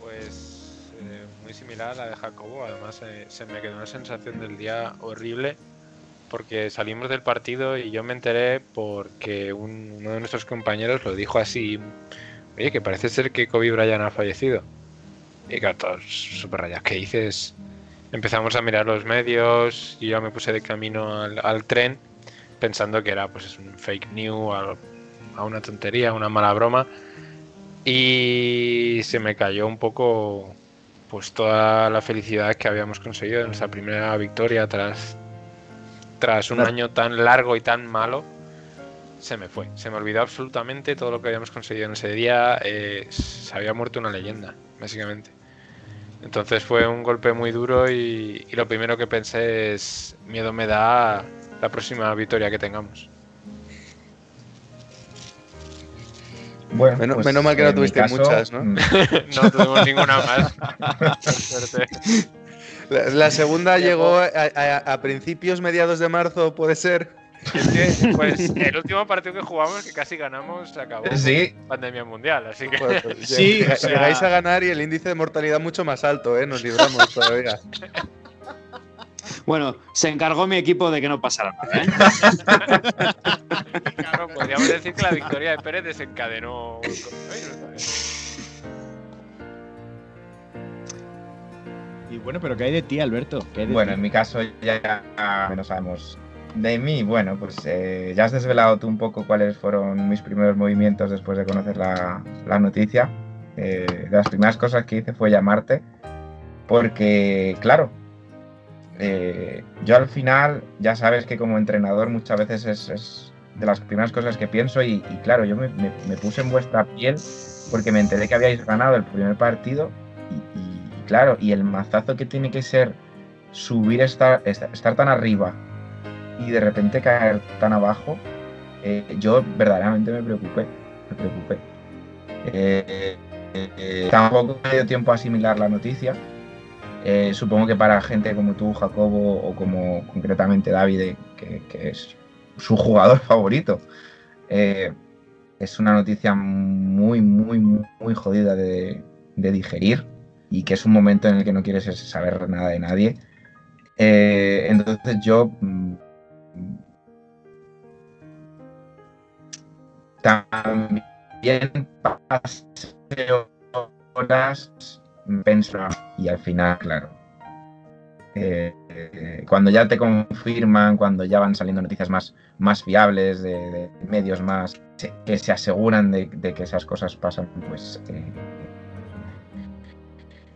Pues eh, muy similar a la de Jacobo, además eh, se me quedó una sensación del día horrible porque salimos del partido y yo me enteré porque uno de nuestros compañeros lo dijo así, oye, que parece ser que Kobe Bryant ha fallecido. Y claro, todos súper rayas. ¿Qué dices? Empezamos a mirar los medios y yo me puse de camino al, tren pensando que era pues un fake news, a, una tontería, una mala broma. Y se me cayó un poco pues toda la felicidad que habíamos conseguido en nuestra primera victoria tras, tras un año tan largo y tan malo. Se me fue, se me olvidó absolutamente todo lo que habíamos conseguido en ese día. Eh, se había muerto una leyenda, básicamente. Entonces fue un golpe muy duro y, lo primero que pensé es, miedo me da la próxima victoria que tengamos. Bueno, menos, pues, mal que no tuviste muchas, ¿no? Mm. (laughs) no tuvimos ninguna más. (laughs) la, (laughs) segunda llegó a, principios, mediados de marzo, puede ser. Es que, pues, el último partido que jugamos, que casi ganamos, se acabó sí. pandemia mundial. Así que. (laughs) Pues, sí, llegáis a ganar y el índice de mortalidad mucho más alto, ¿eh? Nos libramos todavía. (laughs) Bueno, se encargó mi equipo de que no pasara nada. ¿eh? claro, podríamos decir que la victoria de Pérez desencadenó. Y bueno, pero ¿qué hay de ti, Alberto? bueno, en mi caso ya no sabemos de mí, bueno, pues eh, ya has desvelado tú un poco cuáles fueron mis primeros movimientos después de conocer la, noticia. Eh, de las primeras cosas que hice fue llamarte, porque, claro, eh, yo al final, ya sabes que como entrenador muchas veces es, de las primeras cosas que pienso y, claro, yo me, puse en vuestra piel porque me enteré que habíais ganado el primer partido y, claro, y el mazazo que tiene que ser subir, estar, estar tan arriba y de repente caer tan abajo, eh, yo verdaderamente me preocupé, me preocupé. Eh, eh, tampoco me dio tiempo a asimilar la noticia. supongo que para gente como tú, Jacobo, o como concretamente David, que, es su jugador (laughs) favorito, es una noticia muy, muy, muy jodida de, digerir y que es un momento en el que no quieres saber nada de nadie. entonces yo mm, también pasé horas pensando y al final, claro, eh, cuando ya te confirman, cuando ya van saliendo noticias más, más fiables de, medios más que se aseguran de, que esas cosas pasan, pues eh,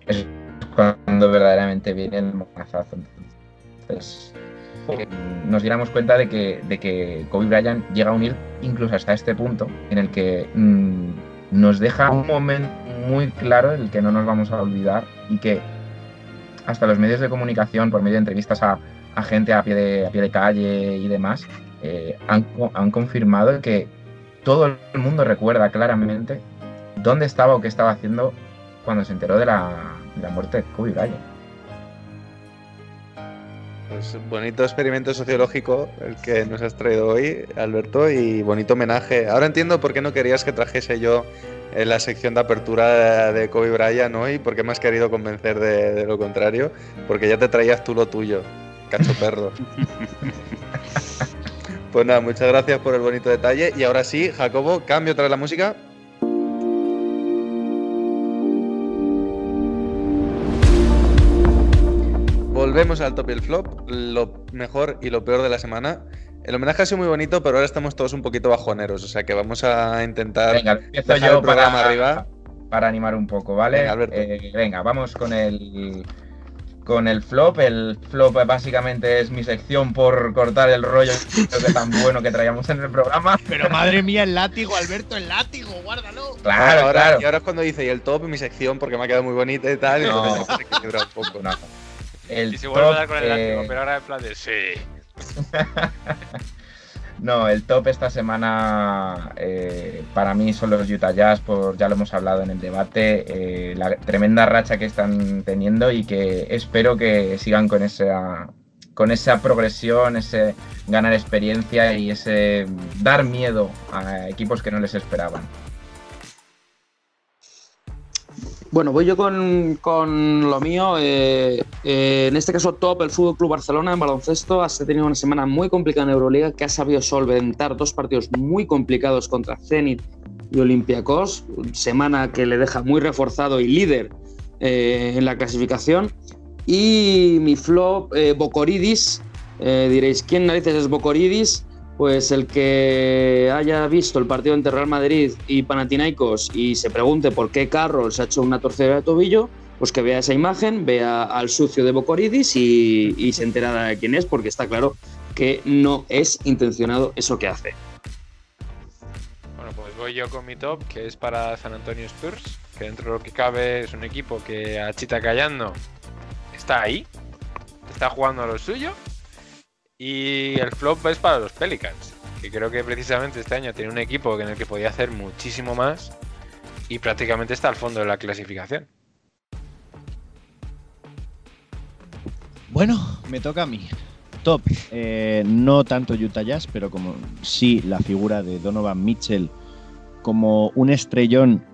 es cuando verdaderamente viene el mazazo. Entonces, nos diéramos cuenta de que, de que Kobe Bryant llega a unir incluso hasta este punto en el que mm, nos deja un momento muy claro el que no nos vamos a olvidar y que hasta los medios de comunicación, por medio de entrevistas a, gente a pie de, a pie de calle y demás, eh, han, han confirmado que todo el mundo recuerda claramente dónde estaba o qué estaba haciendo cuando se enteró de la, la muerte de Kobe Bryant. Pues bonito experimento sociológico el que nos has traído hoy, Alberto, y bonito homenaje. Ahora entiendo por qué no querías que trajese yo en la sección de apertura de Kobe Bryant hoy, por qué me has querido convencer de, lo contrario, porque ya te traías tú lo tuyo, cacho perro. (laughs) pues nada, muchas gracias por el bonito detalle. Y ahora sí, Jacobo, cambio otra vez la música. Volvemos al top y el flop, lo mejor y lo peor de la semana. El homenaje ha sido muy bonito, pero ahora estamos todos un poquito bajoneros, o sea que vamos a intentar venga, empiezo yo para, arriba. Para animar un poco, ¿vale? Venga, eh, venga, vamos con el con el flop. El flop básicamente es mi sección por cortar el rollo (laughs) que tan bueno que traíamos en el programa. Pero madre mía, el látigo, Alberto, el látigo, guárdalo. Claro, ahora, Y ahora es cuando dice, y el top, mi sección, porque me ha quedado muy bonita y tal, y no. un poco. (laughs) No. El y se vuelve a dar con el eh, pero ahora en plan de sí. (laughs) no, el top esta semana eh, para mí son los Utah Jazz, por, ya lo hemos hablado en el debate, eh, la tremenda racha que están teniendo y que espero que sigan con esa, con esa progresión, ese ganar experiencia y ese dar miedo a equipos que no les esperaban. Bueno, voy yo con, lo mío. Eh, eh, en este caso, top, el Fútbol Club Barcelona en baloncesto ha tenido una semana muy complicada en Euroliga que ha sabido solventar dos partidos muy complicados contra Zenit y Olympiacos. Semana que le deja muy reforzado y líder eh, en la clasificación. Y mi flop, Bocoridis. diréis, ¿quién narices es Bocoridis? Pues el que haya visto el partido entre Real Madrid y Panathinaikos y se pregunte por qué Carroll se ha hecho una torcedura de tobillo, pues que vea esa imagen, vea al sucio de Bocoridis y, se entera de quién es, porque está claro que no es intencionado eso que hace. Bueno, pues voy yo con mi top, que es para San Antonio Spurs, que dentro de lo que cabe es un equipo que a Chita Callando está ahí, está jugando a lo suyo y el flop es para los Pelicans, que creo que precisamente este año tiene un equipo en el que podía hacer muchísimo más y prácticamente está al fondo de la clasificación. Bueno, me toca a mí. Top, eh, no tanto Utah Jazz, pero como sí la figura de Donovan Mitchell como un estrellón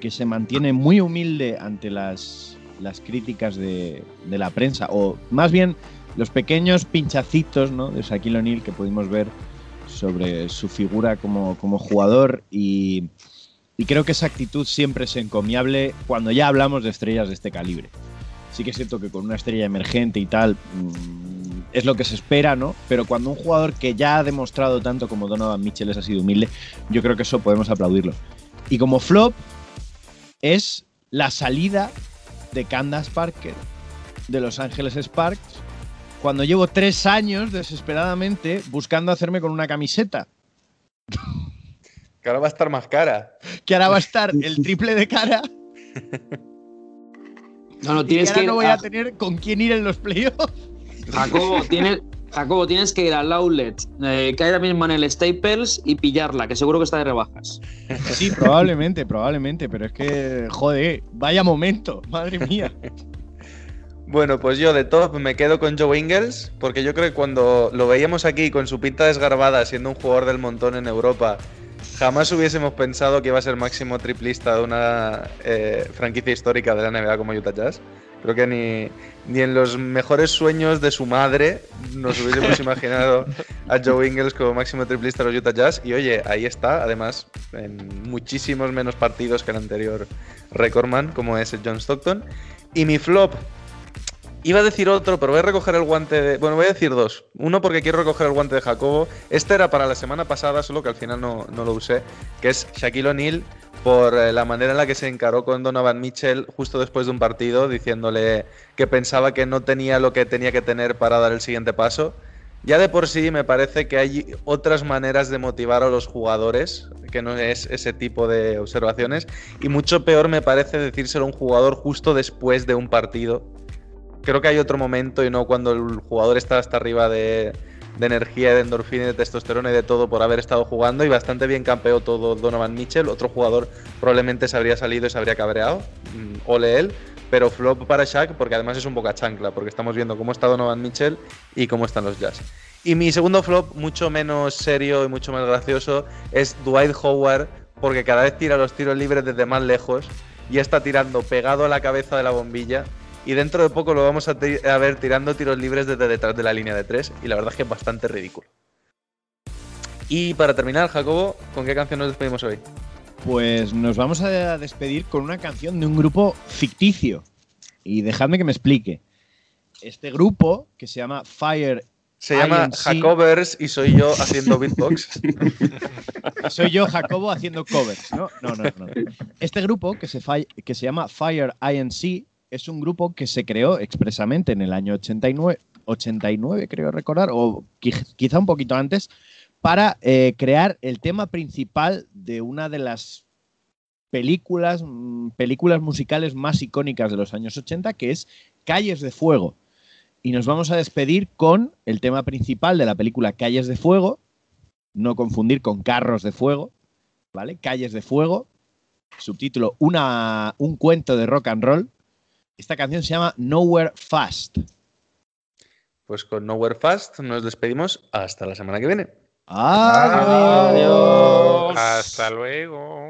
que se mantiene muy humilde ante las, las críticas de, de la prensa, o más bien los pequeños pinchacitos ¿no? de Shaquille O'Neal que pudimos ver sobre su figura como, jugador y, creo que esa actitud siempre es encomiable cuando ya hablamos de estrellas de este calibre. Sí que es cierto que con una estrella emergente y tal mm, es lo que se espera, ¿no? Pero cuando un jugador que ya ha demostrado tanto como Donovan Mitchell ha sido humilde, yo creo que eso podemos aplaudirlo. Y como flop es la salida de Candace Parker de Los Ángeles Sparks cuando llevo tres años desesperadamente buscando hacerme con una camiseta. Que ahora va a estar más cara. Que ahora va a estar el triple de cara. (laughs) No, no, y tienes que que ahora no voy a- a tener con quién ir en los playoffs. Jacobo, (laughs) tienes, Jacobo, tienes que ir al outlet eh, que hay ahora mismo en el Staples y pillarla, que seguro que está de rebajas. Sí, probablemente, probablemente, pero es que, joder, vaya momento, madre mía. (laughs) Bueno, pues yo de top me quedo con Joe Ingles, porque yo creo que cuando lo veíamos aquí con su pinta desgarbada, siendo un jugador del montón en Europa, jamás hubiésemos pensado que iba a ser máximo triplista de una eh, franquicia histórica de la NBA como Utah Jazz. Creo que ni, ni en los mejores sueños de su madre nos hubiésemos (laughs) imaginado a Joe Ingles como máximo triplista de los Utah Jazz. Y oye, ahí está, además, en muchísimos menos partidos que el anterior recordman, como es el John Stockton. Y mi flop, Iba a decir otro, pero voy a recoger el guante de. Bueno, voy a decir dos. Uno porque quiero recoger el guante de Jacobo. Este era para la semana pasada, solo que al final no, no lo usé. Que es Shaquille O'Neal por eh, la manera en la que se encaró con Donovan Mitchell justo después de un partido, diciéndole que pensaba que no tenía lo que tenía que tener para dar el siguiente paso. Ya de por sí me parece que hay otras maneras de motivar a los jugadores, que no es ese tipo de observaciones. Y mucho peor me parece decírselo a un jugador justo después de un partido creo que hay otro momento y no cuando el jugador está hasta arriba de, energía, de endorfina, de testosterona y de todo por haber estado jugando y bastante bien campeó todo Donovan Mitchell. Otro jugador probablemente se habría salido y se habría cabreado, mm, ole él, pero flop para Shaq porque además es un boca chancla, porque estamos viendo cómo está Donovan Mitchell y cómo están los Jazz. Y mi segundo flop, mucho menos serio y mucho más gracioso, es Dwight Howard, porque cada vez tira los tiros libres desde más lejos y está tirando pegado a la cabeza de la bombilla. Y dentro de poco lo vamos a, ver tirando tiros libres desde detrás de la línea de tres. Y la verdad es que es bastante ridículo. Y para terminar, Jacobo, ¿con qué canción nos despedimos hoy? Pues nos vamos a despedir con una canción de un grupo ficticio. Y dejadme que me explique. Este grupo, que se llama Fire Se llama Jacobers y soy yo haciendo (laughs) beatbox. Soy yo, Jacobo, haciendo covers, ¿no? No, no, no. Este grupo, que se, que se llama Fire INC, es un grupo que se creó expresamente en el año 89, 89 creo recordar, o qui- quizá un poquito antes, para eh, crear el tema principal de una de las películas, mm, películas musicales más icónicas de los años 80, que es Calles de Fuego. Y nos vamos a despedir con el tema principal de la película Calles de Fuego, no confundir con Carros de Fuego, ¿vale? Calles de Fuego, subtítulo una, Un cuento de rock and roll. Esta canción se llama Nowhere Fast. Pues con Nowhere Fast nos despedimos hasta la semana que viene. Adiós. Hasta luego.